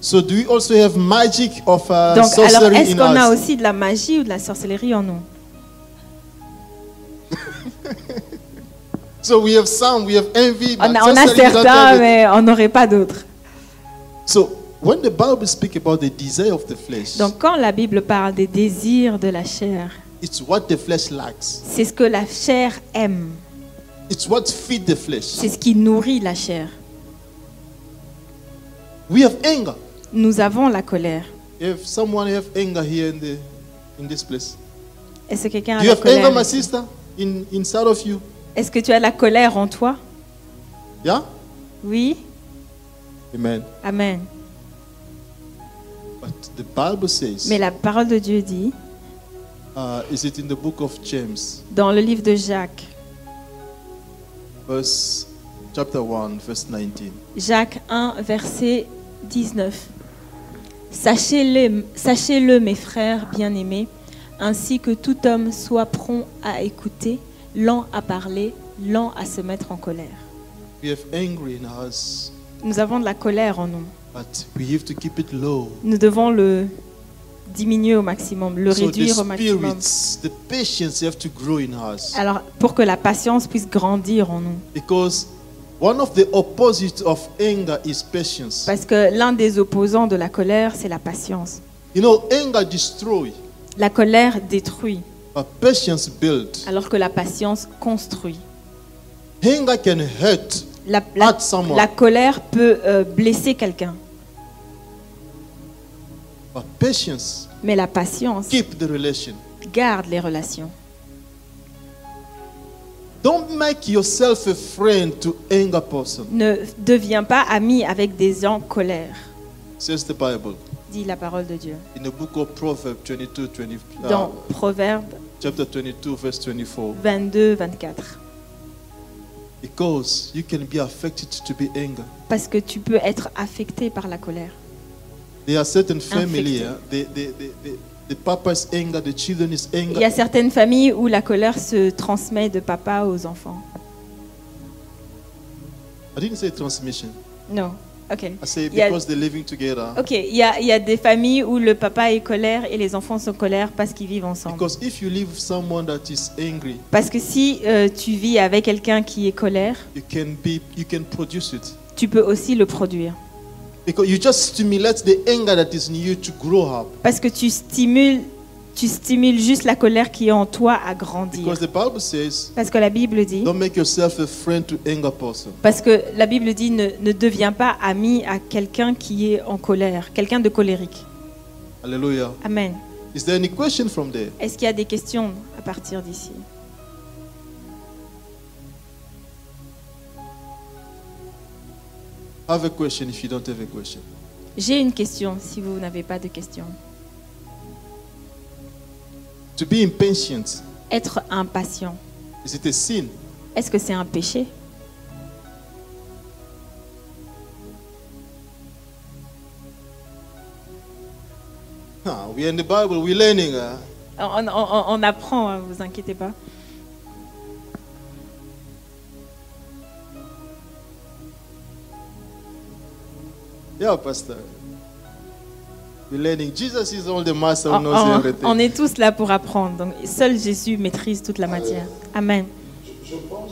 So do we also have magic of uh, Donc, alors, sorcery est-ce in qu'on a us? aussi de la magie ou de la sorcellerie en nous? So we have some, we have envy. On but a, on a socially we don't certains, have it. mais on n'aurait pas d'autres. So when the Bible speaks about the desire of the flesh, Donc quand la Bible parle des désirs de la chair, it's what the flesh lacks. c'est ce que la chair aime. It's what feeds the flesh. C'est ce qui nourrit la chair. We have anger. Nous avons la colère. If someone have anger here in the in this place, Est-ce que quelqu'un a you la have anger, my sister, in inside of you? Est-ce que tu as la colère en toi? Yeah? Oui. Amen. Amen. But the Bible says, Mais la parole de Dieu dit, uh, is it in the book of James, dans le livre de Jacques, verse chapter one, verse 19. Jacques 1, verset 19. Sachez-le, sachez-le, mes frères bien-aimés, ainsi que tout homme soit prompt à écouter, lent à parler, lent à se mettre en colère. We have anger in us, Nous avons de la colère en nous. but we have to keep it low. Nous devons le diminuer au maximum, le So réduire au maximum. spirits, the patience have to grow in us. Alors, pour que la patience puisse grandir en nous. Because one of the opposites of anger is patience. Parce que l'un des opposants de la colère, c'est la patience. You know, anger destroys, La colère détruit, but patience builds. alors que la patience construit. Anger can hurt, La, la- hurt someone, la colère peut euh, blesser quelqu'un, but patience mais la patience keep the relation. garde les relations. Don't make yourself a friend to anger person, Ne deviens pas ami avec des gens colère, says the Bible dit la parole de Dieu. in the book of Proverbs 22, 20, uh, Dans Proverbe chapter 22, verse 24. 22, 24. Because you can be affected to be anger. Parce que tu peux être affecté par la colère. There are certain family, uh, the, the, the, the, papa's anger, the children is Il y anger. a certaines familles où la colère se transmet de papa aux enfants. I didn't say transmission. Non, ok. I say Il y a- because they're living together. Ok, il y a, il y a des familles où le papa est colère et les enfants sont colère parce qu'ils vivent ensemble. Because if you live with someone that is angry, Parce que si euh, tu vis avec quelqu'un qui est colère, you can be you can produce it. tu peux aussi le produire. Because you just stimulate the anger that is in you to grow up. Parce que tu stimules, tu stimules juste la colère qui est en toi à grandir. Because the Bible says, Parce que la Bible dit, don't make yourself a friend to anger person. parce que la Bible dit, ne, ne deviens pas ami à quelqu'un qui est en colère, quelqu'un de colérique. Hallelujah. Amen. Is there any question from there? Est-ce qu'il y a des questions à partir d'ici? Have a question if you don't have a question. J'ai une question si vous n'avez pas de questions. To be impatient, Être impatient, is it a sin? est-ce que c'est un péché? Ah, we are in the Bible, we're learning. uh, on, on- on apprend, hein, vous inquiétez pas. Yeah, Pastor. We're learning. Jesus is all the master who On, knows on- everything. on est tous là pour apprendre. Donc, seul Jésus maîtrise toute la matière. Amen. Je, je pense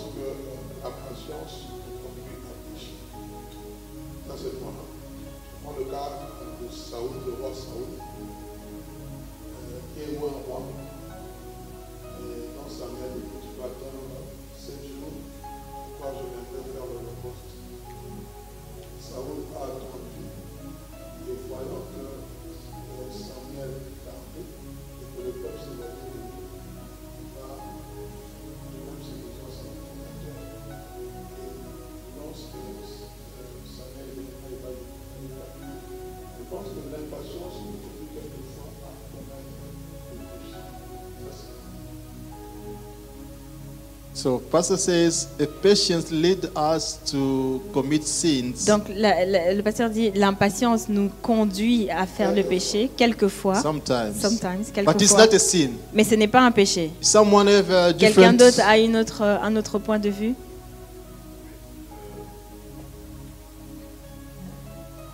So, Pastor says, a patience lead us to commit sins. Donc, la- la- le pasteur dit l'impatience nous conduit à faire le péché, quelquefois. sometimes. Sometimes, But it's quelquefois. not a sin. Mais ce n'est pas un péché. Someone have a Quelqu'un different. d'autre a une autre, un autre point de vue?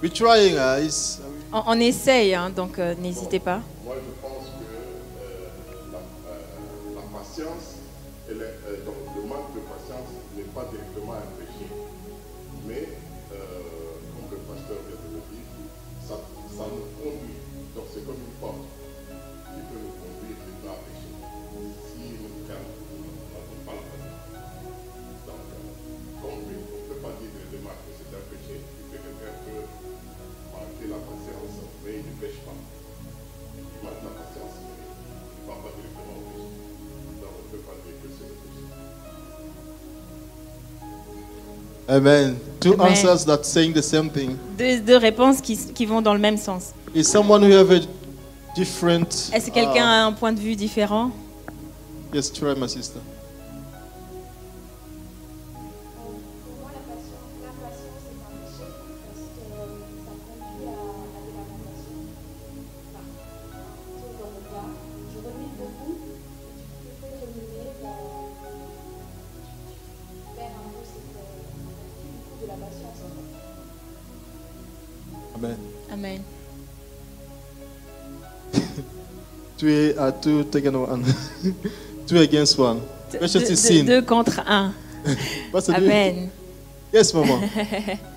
We're trying. Uh, it's, on, on essaye, hein, donc euh, n'hésitez pas. Moi, je pense que euh, la, euh, la patience, Amen. Two Amen. answers that saying the same thing. Deux, deux réponses qui, qui vont dans le même sens. Is someone who have a different? Est-ce que quelqu'un a un point de vue différent? Uh, yes, try my sister. Two uh, two taken one. two against one. Deux, deux- 16. deux contre un. You- Amen. Yes, Mama.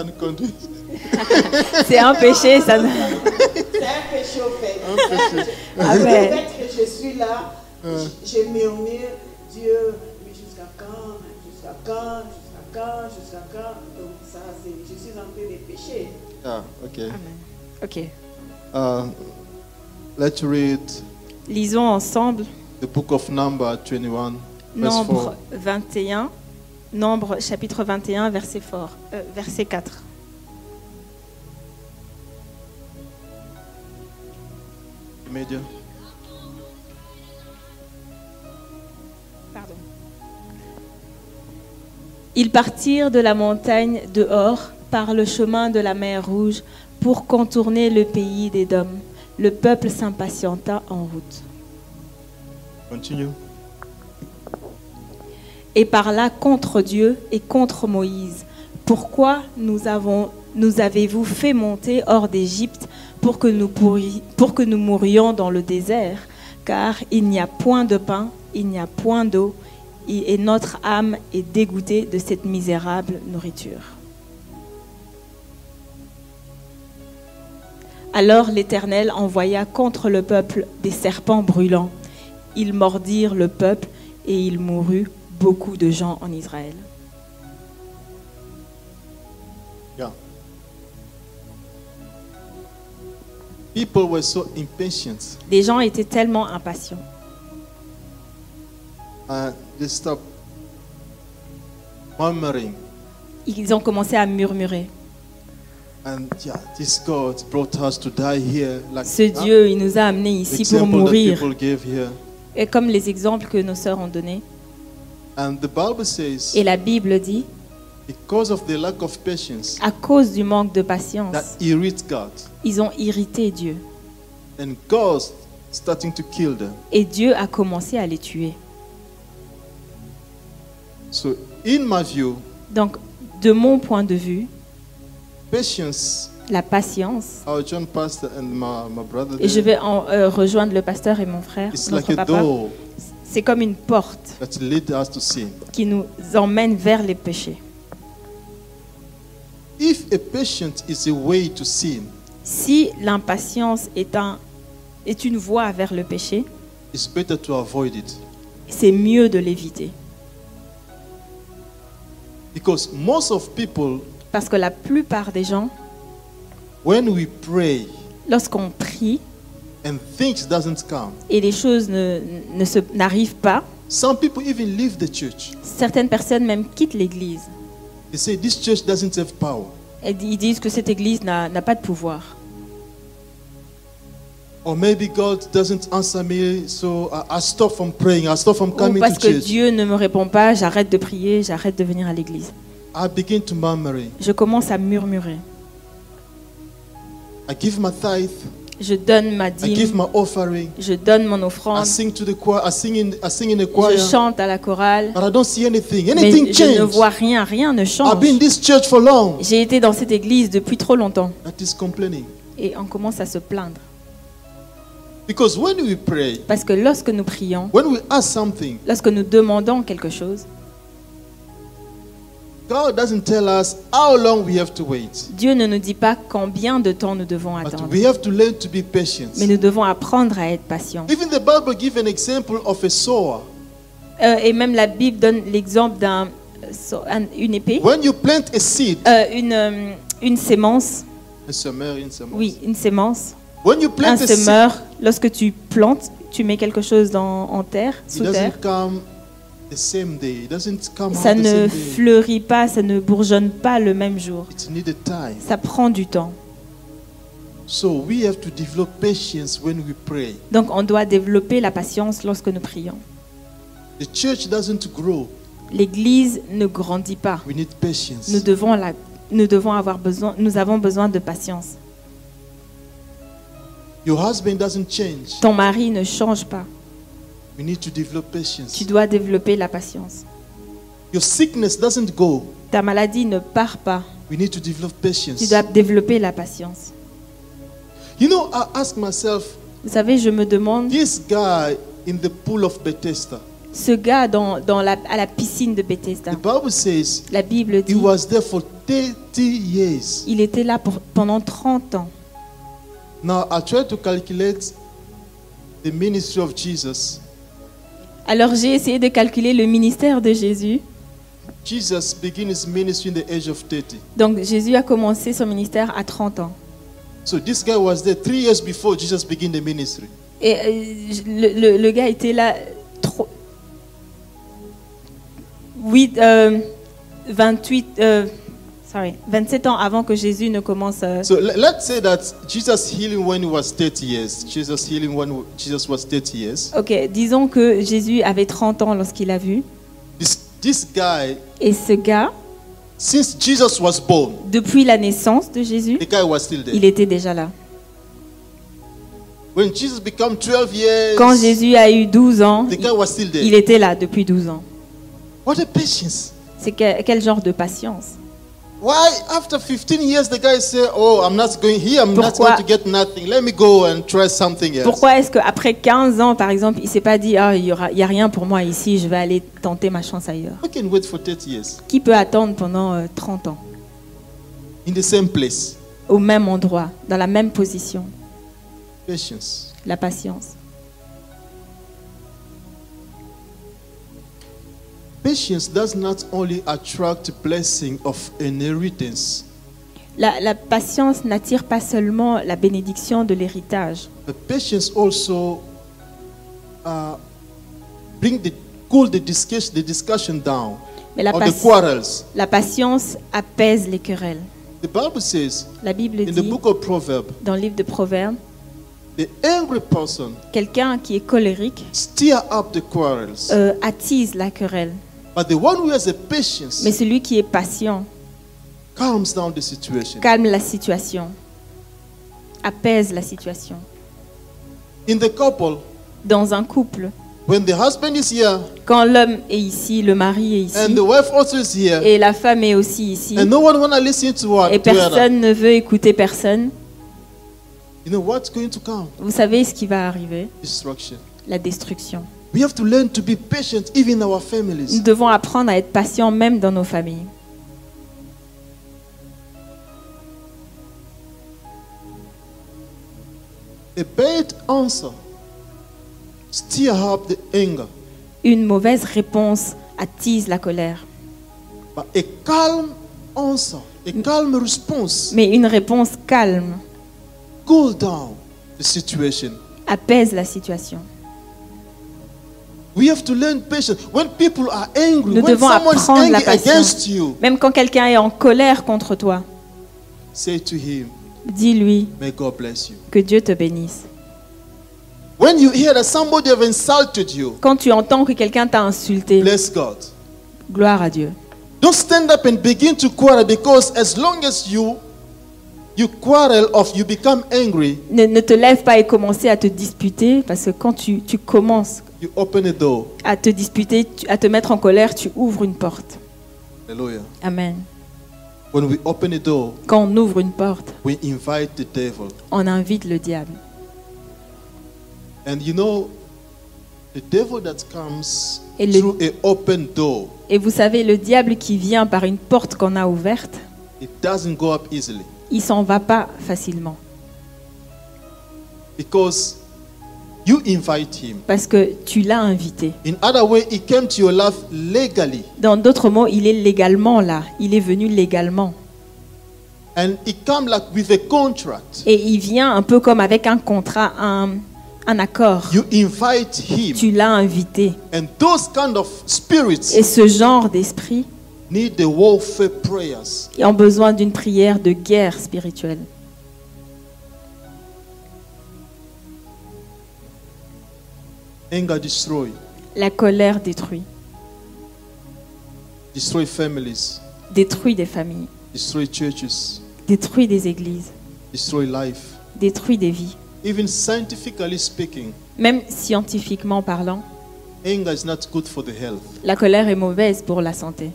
Ça nous conduit. C'est un péché, ça. C'est un péché au fait. Un péché. Amen. Le fait que je suis là, je, je murmure, Dieu, mais jusqu'à quand Jusqu'à quand Jusqu'à quand Jusqu'à quand? Donc ça, c'est, je suis en train de pécher. Yeah, okay. Ok. Uh, let's read Lisons ensemble the book of Number 21, verse Nombre 4. 21. Nombre chapitre 21, verset, fort, euh, verset 4. Media. Pardon. Ils partirent de la montagne de Hor par le chemin de la mer Rouge pour contourner le pays des Dômes. Le peuple s'impatienta en route. Continue. Et parla contre Dieu et contre Moïse. Pourquoi nous, avons, avez-vous fait monter hors d'Égypte pour, que nous pour que nous mourions dans le désert? Car il n'y a point de pain, il n'y a point d'eau, et et notre âme est dégoûtée de cette misérable nourriture. Alors l'Éternel envoya contre le peuple des serpents brûlants. Ils mordirent le peuple et il mourut beaucoup de gens en Israël. Yeah. People were so impatient Les gens étaient tellement impatients. and they stopped murmuring. Ils ont commencé à murmurer. And yeah, this God brought us to die here. Like Ce? Dieu, il nous a amenés ici pour mourir. Et comme les exemples que nos sœurs ont donnés. Et la Bible dit, because of the lack of patience, à cause du manque de patience, that irritates God. ils ont irrité Dieu. And God starting to kill them. Et Dieu a commencé à les tuer. So, in my view, Donc, de mon point de vue, patience, la patience, our John pastor and my, my brother, et je vais en, euh, rejoindre le pasteur et mon frère, notre like a papa, door c'est comme une porte that us to sin. qui nous emmène vers les péchés. If a patient is a way to sin, Si l'impatience est, un, est une voie vers le péché, it's better to avoid it. c'est mieux de l'éviter. Because most of people, Parce que la plupart des gens, when we pray lorsqu'on prie and things doesn't come, et les choses ne, ne se- n'arrivent pas, some people even leave the church. certaines personnes même quittent l'église. They say this church doesn't have power. Et Ils disent que cette église n'a n'a pas de pouvoir. Or maybe God doesn't answer me, so I, I stop from praying. I stop from Ou coming parce to que church. Dieu ne me répond pas, j'arrête de prier, j'arrête de venir à l'église. I begin to murmur. Je commence à murmurer. I give my tithe. Je donne ma I give dîme, my offering. je donne mon I offrande, sing to the choir. I sing in, I sing in the choir. je chante à la chorale, But I don't see anything. Anything mais je ne vois rien, rien ne I've change. been in this church for long. J'ai été dans cette église depuis trop longtemps That is complaining. et on commence à se plaindre. Because when we pray, Parce que lorsque nous prions, when we ask something, lorsque nous demandons quelque chose, God doesn't tell us how long we have to wait. Dieu ne nous dit pas combien de temps nous devons But attendre. we have to learn to be patient. Mais nous devons apprendre à être patients. Even the Bible gives an example of a sower. Euh, et même la Bible donne l'exemple d'un un- une épée, When you plant a seed, Euh, une, euh, une sémence. a semer in some- Oui, une sémence. When you Un plant seed, semeur, lorsque tu plantes, tu mets quelque chose dans, en terre, sous terre. come Ça ne fleurit pas, ça ne bourgeonne pas le même jour. It needed time. Ça prend du temps. Donc on doit développer la patience lorsque nous prions. L'Église ne grandit pas. Nous devons, la, nous devons avoir besoin, nous avons besoin de patience. Ton mari ne change pas. We need to develop patience. Tu dois développer la patience. Your sickness doesn't go. Ta maladie ne part pas. We need to develop Tu patience. dois développer la patience. You know, I ask myself, Vous savez, je me demande, this guy in the pool of Bethesda, ce gars dans, dans la, à la piscine de Bethesda, the Bible says la Bible he dit, was there for 30 years. il était là pour, pendant 30 ans. Now, I try to calculate the ministry of Jesus. Alors j'ai essayé de calculer le ministère de Jésus. Jesus began his ministry in the age of 30. Donc Jésus a commencé son ministère à 30 ans. So this guy was there three years before Jesus began the ministry. Et euh, le, le- le gars était là trop... 8, euh, 28, euh, sorry, 27 ans avant que Jésus ne commence. euh, So le- let's say that Jesus healing when he was 30 years. Jesus healing when Jesus was 30 years. ok, disons que Jésus avait 30 ans lorsqu'il a vu. This, this guy, Et ce gars, since Jesus was born, depuis la naissance de Jésus, the guy was still there. il était déjà là. When Jesus became 12 years, Quand Jésus a eu 12 ans, the guy was still there. il était là depuis 12 ans. What a patience. C'est que- quel genre de patience Why, after 15 years, the guy say, "Oh, I'm not going here. I'm not Pourquoi- going to get nothing. Let me go and try something else." Pourquoi est-ce qu'après 15 ans, par exemple, il s'est pas dit ah il y aura, il y a rien pour moi ici, je vais aller tenter ma chance ailleurs. We can wait for 30 years? Qui peut attendre pendant euh, 30 ans? In the same place. au même endroit, dans la même position Patience. La patience. Patience does not only attract blessing of inheritance, La, la patience n'attire pas seulement la bénédiction de l'héritage, but patience also uh, bring the cool the discussion, the discussion down mais la, or the quarrels. la patience apaise les querelles. The Bible says La Bible in the dit book of Proverbs, dans le livre de Proverbes, the angry person quelqu'un qui est colérique stir up the quarrels, euh, attise la querelle, but the one who has a patience mais celui qui est patient calms down the situation. calme la situation, apaise la situation. In the couple, Dans un couple, when the husband is here quand l'homme est ici, le mari est and ici, the wife also is here, et la femme est aussi ici, and no one wanna listen to what et to her, personne ne veut écouter personne, you know what's going to come? vous savez ce qui va arriver? Destruction. La destruction. We have to learn to be patient even in our Nous devons apprendre à être patients même dans nos familles. A bad answer stir up the anger, Une mauvaise réponse attise la colère, but a calm answer, a calm response, mais une réponse calme cool down the situation. apaise la situation. We have to learn patience. When people are angry, Nous when devons someone is apprendre la angry patience. against you, Même quand quelqu'un est en colère contre toi, say to him, dis-lui May God bless you. que Dieu te bénisse. When you hear that somebody have insulted you, Quand tu entends que quelqu'un t'a insulté, bless God. gloire à Dieu. Don't stand up and begin to quarrel because as long as you you quarrel or you become angry, Ne, ne te lève pas et commencer à te disputer, parce que quand tu, tu commences you open a door. à te disputer, à te mettre en colère, tu ouvres une porte. Hallelujah. Amen. When we open a door, Quand on ouvre une porte, we invite the devil. on invite le diable. And you know, the devil that comes Et le- through a open door, Et vous savez, le diable qui vient par une porte qu'on a ouverte, it doesn't go up easily il s'en va pas facilement. because you invite him. Parce que tu l'as invité. In other way, he came to your life legally, Dans d'autres mots, il est légalement là. Il est venu légalement. and he come like with a contract. Et il vient un peu comme avec un contrat, un, un accord. You invite him, Tu l'as invité. and those kind of spirits Et ce genre d'esprit need the warfare prayers. ont besoin d'une prière de guerre spirituelle. Anger destroy, La colère détruit. destroy families, Détruit des familles. destroy churches, Détruit des églises. destroy life. Détruit des vies. Even scientifically speaking, Même scientifiquement parlant, anger is not good for the health. la colère est mauvaise pour la santé.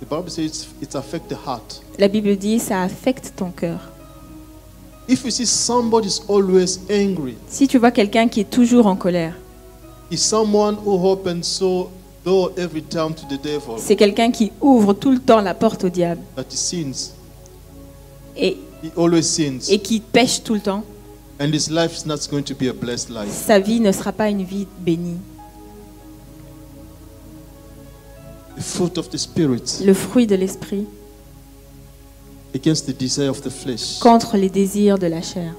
The Bible says it affects the heart. La Bible dit ça affecte ton cœur. If you see somebody is always angry, Si tu vois quelqu'un qui est toujours en colère, is someone who opens so door every time to the devil c'est quelqu'un qui ouvre tout le temps la porte au diable that he sins. et, He always sins, et qui pêche tout le temps, and his life is not going to be a blessed life. sa vie ne sera pas une vie bénie. The fruit of the spirit Le fruit de l'esprit against the desire of the flesh. contre les désirs de la chair.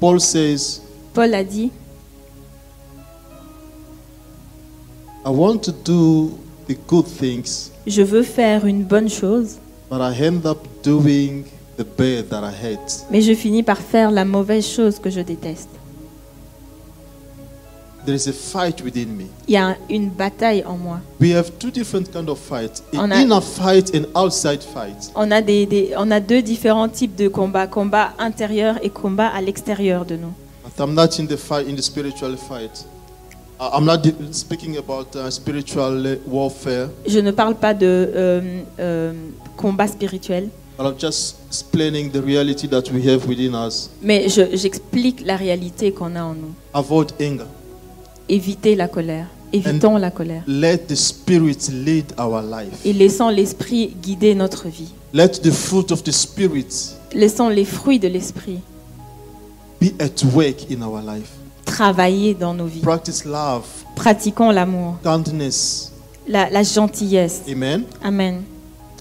Paul says, Paul a dit, I want to do the good things, je veux faire une bonne chose, but I end up doing the bad that I hate. mais je finis par faire la mauvaise chose que je déteste. There is a fight within me. Il y a un- une bataille en moi. We have two different kind of fights: On an a- inner fight and outside fight. On a, des, des- on a deux différents types de combats, combat intérieur et combat à l'extérieur de nous. But I'm not in the fight in the spiritual fight. I'm not speaking about uh, spiritual uh, warfare, Je ne parle pas de euh, euh, combat spirituel, I'm just explaining the reality that we have within us. mais je- j'explique la réalité qu'on a en nous. Avoid anger. Évitez la colère. Évitons la colère. Let the Spirit lead our life. Et laissons l'esprit guider notre vie. Let the fruit of the Spirit Laissons les fruits de l'esprit be at work in our life. travailler dans nos vies. Practice love, Pratiquons l'amour, kindness. la, la gentillesse. Amen. Amen.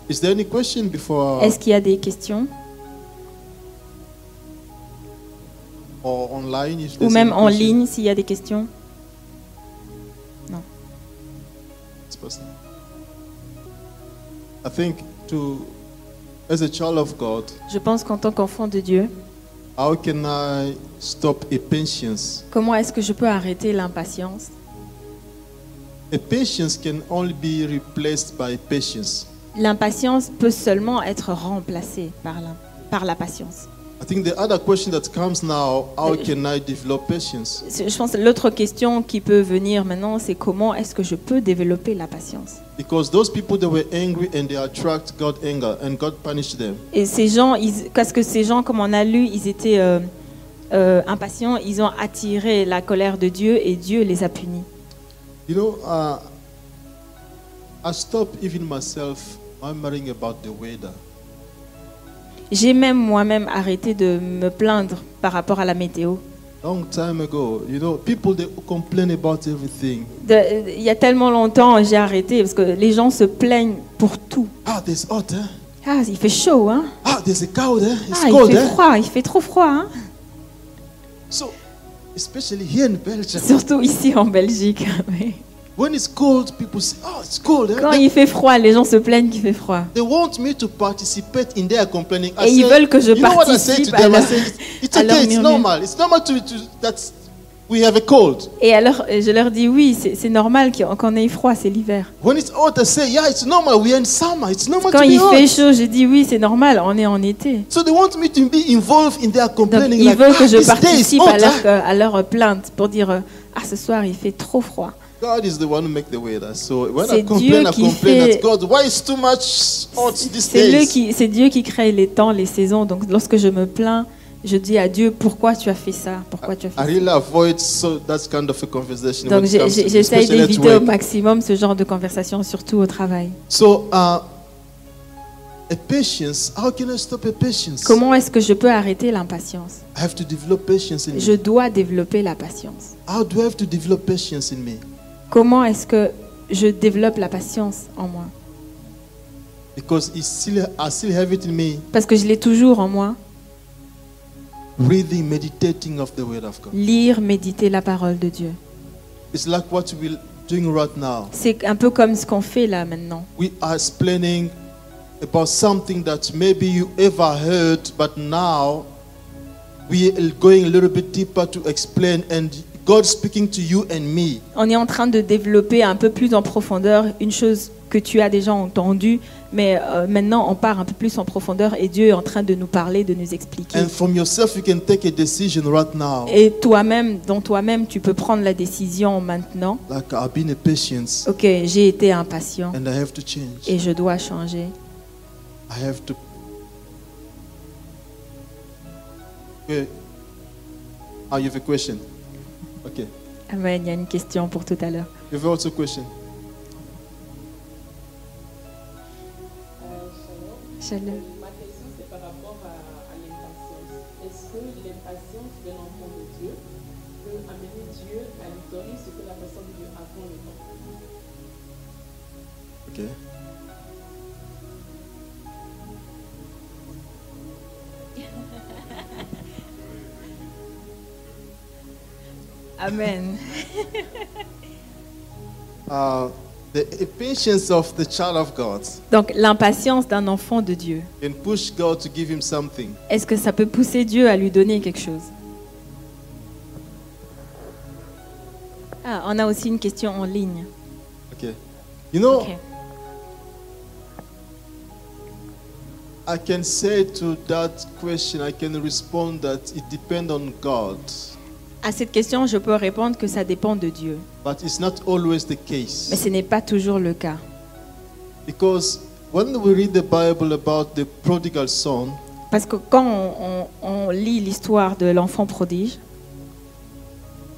Is there any question before Est-ce qu'il y a des questions? or online? If Ou même en ligne s'il y a des questions? Person. I think to as a child of God, Je pense qu'en tant qu'enfant de Dieu, how can I stop impatience? comment est-ce que je peux arrêter l'impatience? Impatience can only be replaced by patience. L'impatience peut seulement être remplacée par la, par la patience. I think the other question that comes now, how Euh, can I develop patience? Je pense que l'autre question qui peut venir maintenant, c'est comment est-ce que je peux développer la patience? Because those people that were angry and they attract God anger and God punished them. Et ces gens, ils- parce que ces gens, comme on a lu, ils étaient euh, euh, impatients, ils ont attiré la colère de Dieu et Dieu les a punis. You know, uh, I stopped even myself murmuring about the weather. J'ai même moi-même arrêté de me plaindre par rapport à la météo. Long time ago, you know, people they complain about everything. De- il y a tellement longtemps, j'ai arrêté parce que les gens se plaignent pour tout. Ah, there's hot, eh? Ah, il fait chaud, hein? Ah, there's a cold, eh? It's Ah, il cold, fait eh? froid, il fait trop froid, hein? So, especially here in Belgium, Surtout ici en Belgique. When it's cold, people say, "Oh, it's cold." eh?" Quand il fait froid, les gens se plaignent qu'il fait froid. they want me to participate in their complaining. I Et ils say, veulent que je you know what I say to participe à them? I leur- say, "It's à leur okay. It's murmure. normal. It's normal to, to that we have a cold." Et alors, euh, je leur dis oui, c'est c'est normal qu'il- qu'on ait froid, c'est l'hiver. When it's hot, I say, "Yeah, it's normal. We're in summer. It's normal Quand to be il fait hot." chaud, je dis oui, c'est normal, on est en été. So they want me to be involved in their Donc complaining. ils like, veulent que "Ah, je this day is participe hot, à leur, huh?" euh, à leur plainte pour dire euh, ah ce soir il fait trop froid. God is the one who make the weather. So when I C'est complain, Dieu I qui complain fait- God, why is too much hot these C'est Dieu days? qui c'est Dieu qui crée les temps, les saisons. Donc lorsque je me plains, je dis à Dieu pourquoi tu as fait ça, pourquoi tu as I fait ça? really avoid so that kind of a conversation. when Donc j'essaye d'éviter au maximum ce genre de conversation, surtout au travail. So, uh, a patience. How can I stop a patience? Comment est-ce que je peux arrêter l'impatience? I have to develop patience in Je dois développer la patience. How do I have to develop patience in me? Comment est-ce que je développe la patience en moi? Because still, I still have it in me. Parce que je l'ai toujours en moi. Reading, meditating of the Word of God. Lire, méditer la parole de Dieu. It's like what we're doing right now. C'est un peu comme ce qu'on fait là maintenant. We are explaining about something that maybe you ever heard, but now we are going a little bit deeper to explain, and God speaking to you and me. On est en train de développer un peu plus en profondeur une chose que tu as déjà entendue, mais euh, maintenant on part un peu plus en profondeur et Dieu est en train de nous parler, de nous expliquer. And from yourself, you can take a decision right now. Et toi-même, dans toi-même, tu peux prendre la décision maintenant. Like I've been a patience, Ok, j'ai été impatient and I have to change. et je dois changer. I have to. Okay. You have a question. Okay. Amen. Il y a une question pour tout à l'heure. You have also question. Shalom. Ma question, c'est par rapport à, à l'impatience. Est-ce que l'impatience de l'enfant de Dieu peut amener Dieu à lui donner ce que la personne de Dieu attend le temps? Okay. Amen. Uh, the impatience of the child of God Donc l'impatience d'un enfant de Dieu. can push God to give him something. Est-ce que ça peut pousser Dieu à lui donner quelque chose? Ah, on a aussi une question en ligne. Okay. You know. I can say to that question, I can respond that it depends on God, À cette question, je peux répondre que ça dépend de Dieu. but it's not always the case. Mais ce n'est pas toujours le cas. Because when we read the Bible about the prodigal son, Parce que quand on, on- on lit l'histoire de l'enfant prodige,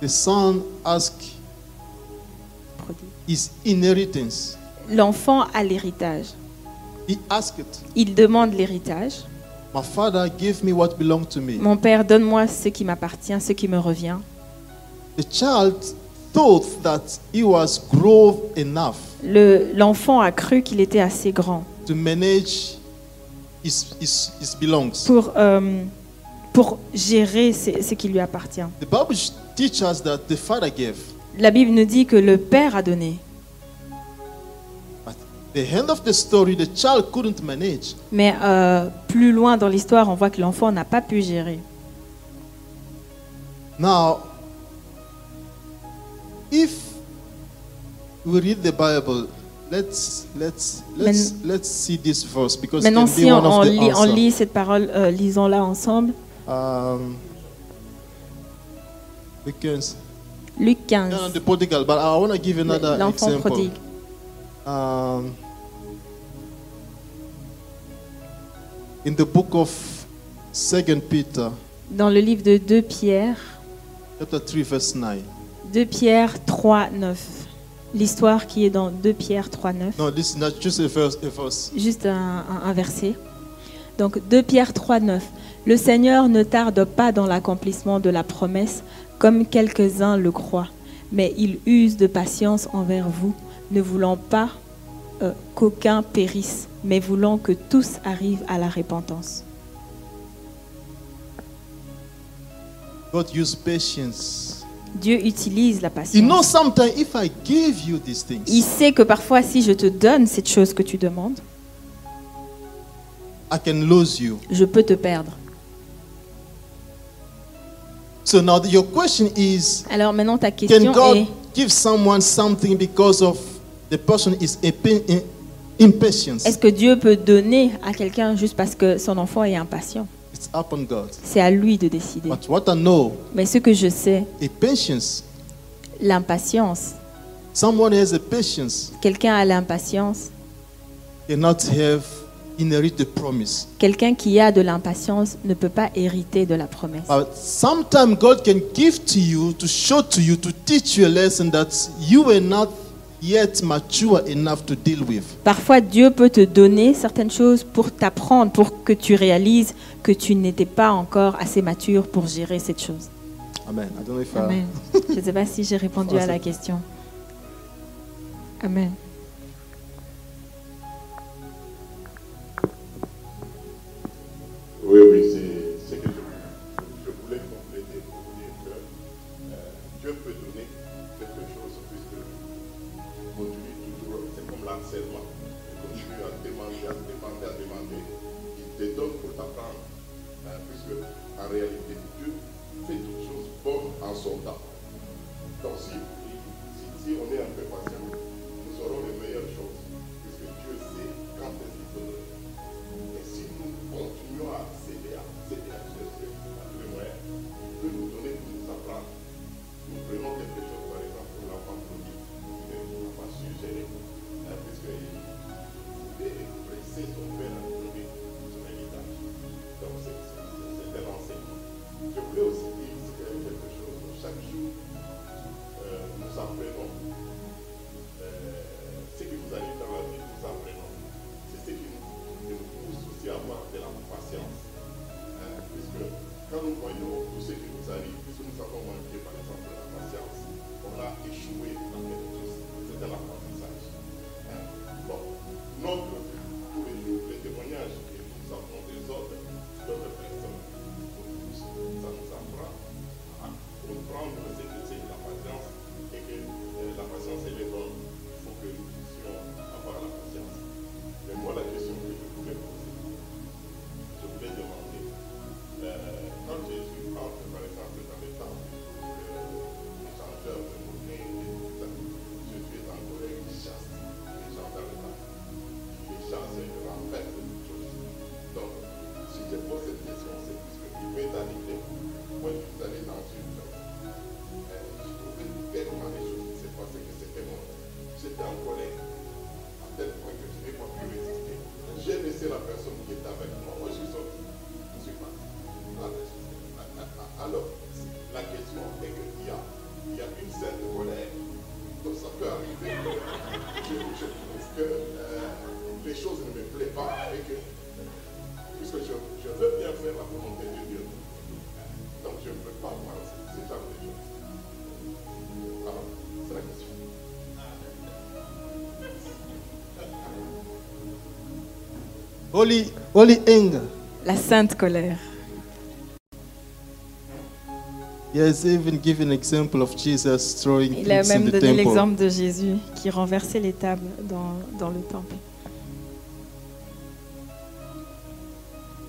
the son prodige, his inheritance. l'enfant a l'héritage. He asked, Il demande l'héritage. My father, give me what belongs to me. Mon père, donne-moi ce qui m'appartient, ce qui me revient. The child thought that he was grown enough Le- L'enfant a cru qu'il était assez grand to manage his, his, his belongs. pour, euh, pour gérer ce, ce qui lui appartient. The Bible teaches us that the father gave. La Bible nous dit que le père a donné. Mais euh, plus loin dans l'histoire, on voit que l'enfant n'a pas pu gérer. Now, if we read the Bible, let's let's let's let's see this verse because it Maintenant, can be si on, of the lit, on lit cette parole, euh, lisons-la ensemble. Um, Luc yeah, 15, the prodigal, but I want to give another l'enfant example. prodigue. Um, in the book of Second Peter, Dans le livre de 2 Pierre, chapter 3, verse 9. 2 Pierre 3, 9. L'histoire qui est dans 2 Pierre 3, 9. No, this is not just a verse. A verse. Juste un, un- un verset. Donc 2 Pierre 3, 9. Le Seigneur ne tarde pas dans l'accomplissement de la promesse, comme quelques-uns le croient, mais il use de patience envers vous, ne voulant pas euh, qu'aucun périsse, mais voulant que tous arrivent à la repentance. God used patience Dieu utilise la You know, patience. sometimes if I give you these Il things, sait que parfois, si je te donne cette chose que tu demandes, I can lose you. je peux te perdre. So now your question is Alors maintenant, ta Can question God est, give someone something because of the person is impa- im- impatient? est-ce que Dieu peut donner à quelqu'un juste parce que son enfant est impatient? It's up on God. C'est à lui de décider. But what I know, Mais ce que je sais, l'impatience, Someone has a patience quelqu'un a l'impatience, cannot have inherit the promise. quelqu'un qui a de l'impatience ne peut pas hériter de la promesse. But sometimes God can give to you to show to you to teach you a lesson that you were not yet mature enough to deal with. Parfois, Dieu peut te donner certaines choses pour t'apprendre, pour que tu réalises que tu n'étais pas encore assez mature pour gérer cette chose. Amen. I don't know if I- Amen. Je ne sais pas si j'ai répondu à la question. Amen. Oui, oui, c'est c'est que je, je voulais compléter pour dire que euh, Dieu peut donner Te donne pour t'apprendre. hein, puisque en réalité, Dieu fait toutes choses bonnes en son temps. Donc si, Holy, holy anger. La sainte colère. He has even given an example of Jesus throwing Il a même donné l'exemple de Jésus qui renversait les tables dans, dans le temple.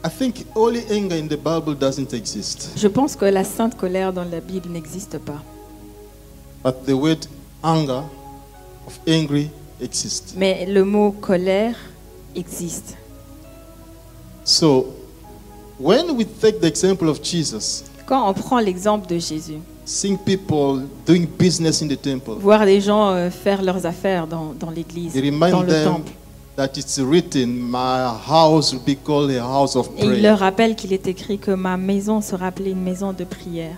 I think holy anger in the Bible doesn't exist. Je pense que la sainte colère dans la Bible n'existe pas. But the word anger, of angry, exists. Mais le mot colère existe. So, when we take the example of Jesus, Quand on prend l'exemple de Jésus, seeing people doing business in the temple, voir les gens euh, faire leurs affaires dans, dans l'église, dans le them temple, that it's written, My house will be called a house of et il prayer. leur rappelle qu'il est écrit que ma maison sera appelée une maison de prière.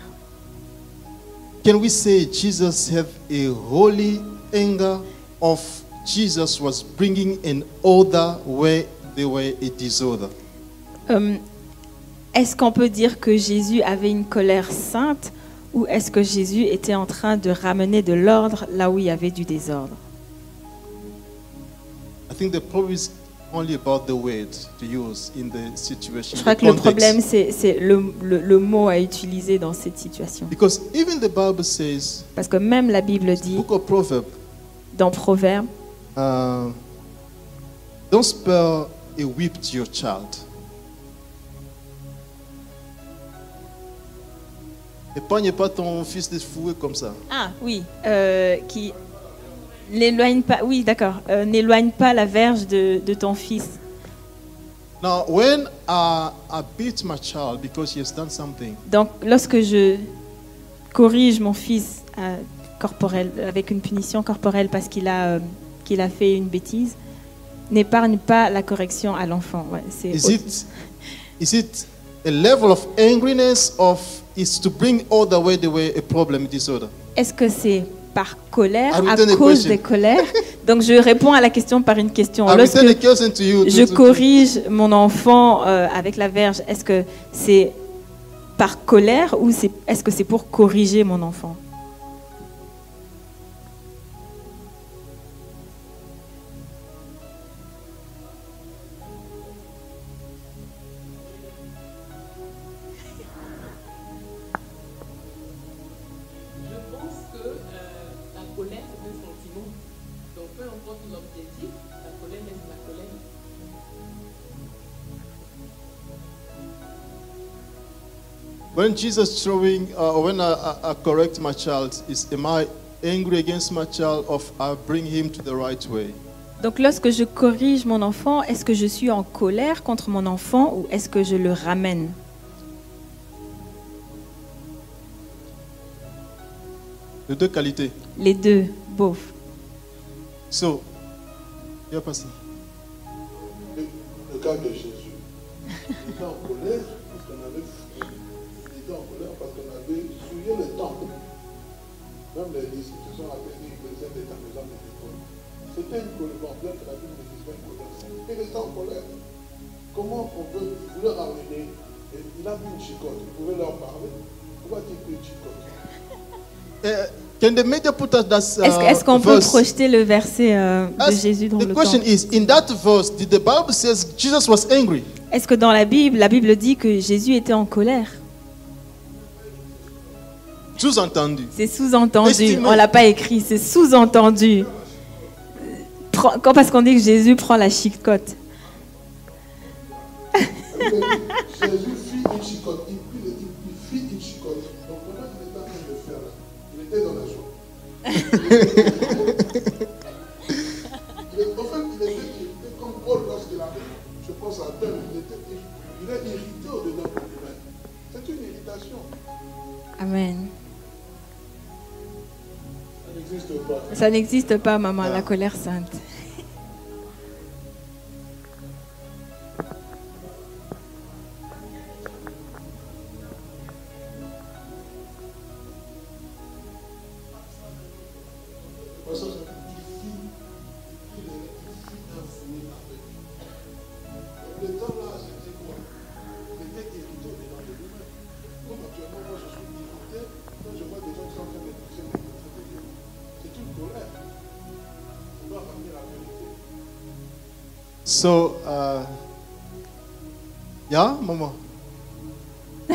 Can we say Jesus have a holy anger of Jesus was bringing an order where there were a disorder? Euh, est-ce qu'on peut dire que Jésus avait une colère sainte ou est-ce que Jésus était en train de ramener de l'ordre là où il y avait du désordre? I think the problem is only about the word to use in the situation. Je crois que le problème, c'est le, le- le mot à utiliser dans cette situation. Because even the Bible says, Parce que même la Bible dit, book of Proverbs, dans Proverbe, uh, don't spare a whip to your child. Épargne pas ton fils de fouet comme ça. ah oui, euh, qui n'éloigne pas, oui d'accord, euh, n'éloigne pas la verge de, de ton fils. Now, when I, I beat my child because he has done something, Donc lorsque je corrige mon fils euh, corporel, avec une punition corporelle parce qu'il a, euh, qu'il a fait une bêtise, n'épargne pas la correction à l'enfant. Ouais, c'est is it, is it a level of angriness of is to bring all the way the way a problem disorder? Est-ce que c'est par colère, à cause des colères? Donc je réponds à la question par une question. Lorsque je corrige mon enfant euh, avec la verge, est-ce que c'est par colère ou c'est, est-ce que c'est pour corriger mon enfant? When Jesus throwing, uh, when I, I, I correct my child, is am I angry against my child or I bring him to the right way? Donc lorsque je corrige mon enfant, est-ce que je suis en colère contre mon enfant ou est-ce que je le ramène? De deux qualités. Les deux, both. So, yeah, Pastor. Le, le cas de Jésus. Il était en colère Même les disciples se sont appelés ils faisaient des maison de l'école. C'était une colère, bien que la Bible ne dise pas une colère. Il était en colère. Comment on peut leur amener et Il a vu une chicotte, vous pouvez leur parler. Pourquoi tu pris une chicotte? Uh, can the media put us that uh, Est-ce, est-ce qu'on peut verse? projeter le verset euh, de As- Jésus dans the le question temps is, in that verse, did the Bible says Jesus was angry? Est-ce que dans la Bible, la Bible dit que Jésus était en colère? Sous-entendu. C'est sous-entendu. Estimé. On l'a pas écrit, c'est sous-entendu. Parce qu'on dit que Jésus prend la chicotte. Jésus fit une chicotte. Il, fit une chicotte. Donc pendant qu'il était en train de faire, là, il était dans la joie. En fait, il était irrité comme Paul lorsqu'il avait, je pense à Thème, il, était, il est irrité au-dedans de lui-même. C'est une irritation. Amen. Ça n'existe pas. Ça n'existe pas, maman, la colère sainte. So, uh, yeah, Mama.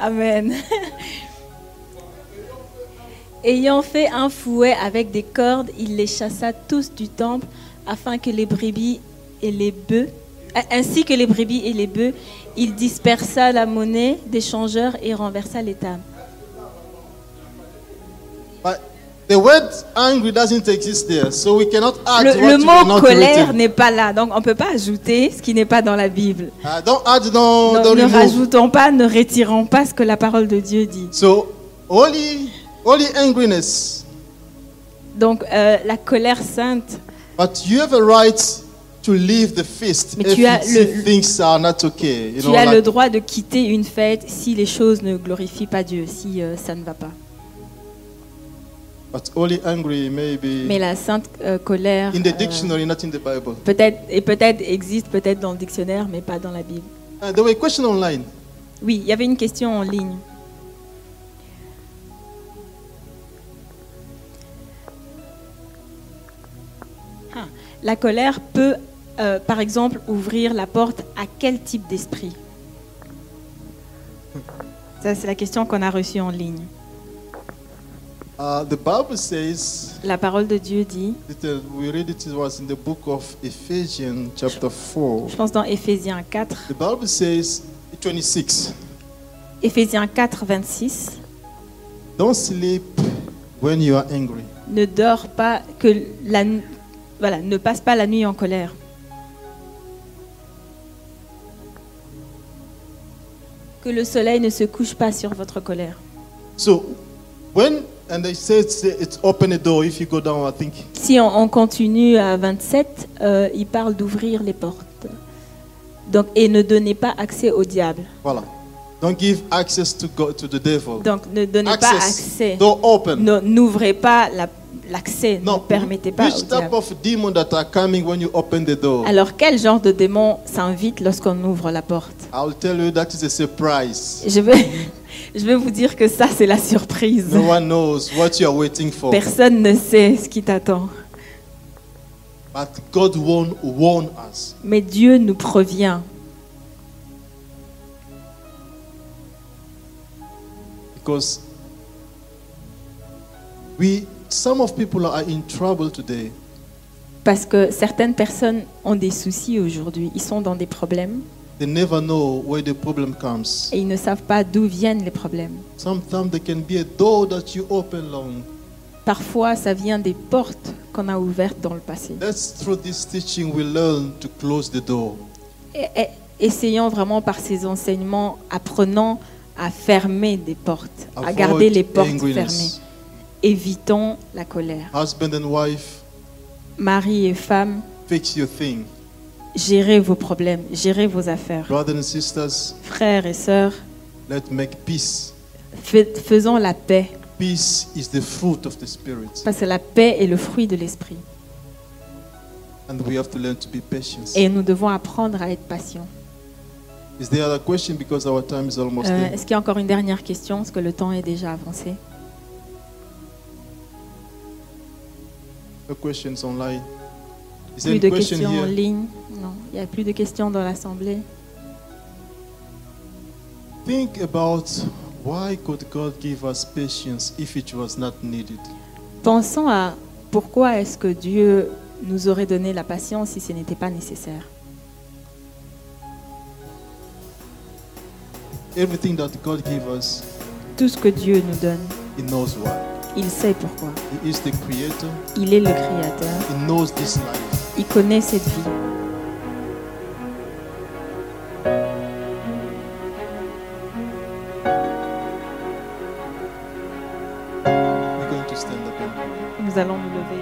Amen. Ayant fait un fouet avec des cordes, il les chassa tous du temple afin que les brebis et les bœufs, ainsi que les brebis et les bœufs, il dispersa la monnaie des changeurs et renversa les tables. But the word angry doesn't exist there, so we cannot add Le, what mot not colère n'est pas là, donc on ne peut pas ajouter ce qui n'est pas dans la Bible. Uh, don't add, don't, Donc don't ne remove. rajoutons pas, ne retirons pas ce que la parole de Dieu dit. So, angriness, Donc euh, la colère sainte, but you have a right to leave the feast Mais if tu as le- things are not okay. You tu know, as le like- droit de quitter une fête si les choses ne glorifient pas Dieu, si euh, ça ne va pas. But only angry maybe Mais la sainte euh, colère in the euh, dictionary, not in the Bible. peut-être et peut-être existe peut-être dans le dictionnaire, mais pas dans la Bible. Uh, there were a question online. Oui, il y avait une question en ligne. Ah, La colère peut, euh, par exemple, ouvrir la porte à quel type d'esprit Ça, c'est la question qu'on a reçue en ligne. Uh, the Bible says, La parole de Dieu dit, it, uh, we read it, was in the book of Ephesians, chapter 4. je pense dans Éphésiens 4, The Bible says, 26, Éphésiens 4, 26, don't sleep when you are angry. ne dors pas que la, voilà, ne passe pas la nuit en colère. Que le soleil ne se couche pas sur votre colère. So, when, and they say it's, it's open a door if you go down, I think. Si on, on continue à 27, euh, il parle d'ouvrir les portes. Donc, et ne donnez pas accès au diable. Voila. Don't give access to God, to the devil. Donc, ne donnez pas accès. Door open. N'ouvrez pas la- l'accès. Ne No, permettez pas which type of demon that are coming when you open the door? Alors, quel genre de démon s'invite lorsqu'on ouvre la porte? I'll tell you that is a surprise. je vais, je vais vous dire que ça, c'est la surprise. No one knows what you are waiting for. Personne ne sait ce qui t'attend. But God us. Mais Dieu nous provient. Because we some of people are in trouble today Parce que certaines personnes ont des soucis aujourd'hui. Ils sont dans des problèmes they never know where the problem comes et ils ne savent pas d'où viennent les problèmes. sometimes there can be a door that you open long Parfois, ça vient des portes qu'on a ouvertes dans le passé. that's through this teaching we learn to close the door Et- et- essayons vraiment par ces enseignements, apprenons à fermer des portes, à garder les portes angriness. fermées. Évitons la colère. husband and wife Mari et femme, fix your thing gérez vos problèmes, gérez vos affaires. brothers and sisters Frères et sœurs, let's make peace fais- faisons la paix. peace is the fruit of the spirit Parce que la paix est le fruit de l'esprit. and we have to learn to be patient Et nous devons apprendre à être patients. is there other question? Because our time is almost Euh, there Est-ce qu'il y a encore une dernière question? Parce que le temps est déjà avancé? Questions online is Plus de question questions en here? ligne? Non, il n'y a plus de questions dans l'Assemblée. Think about why could God give us patience if it was not needed? Pensons à pourquoi est-ce que Dieu nous aurait donné la patience si ce n'était pas nécessaire. Everything that God gives us, Tout ce que Dieu nous donne, He knows why. Il sait pourquoi. He is the Creator. Il est le Créateur. He knows this life. Il connaît cette vie. We're going to stand up and pray. Nous allons nous lever.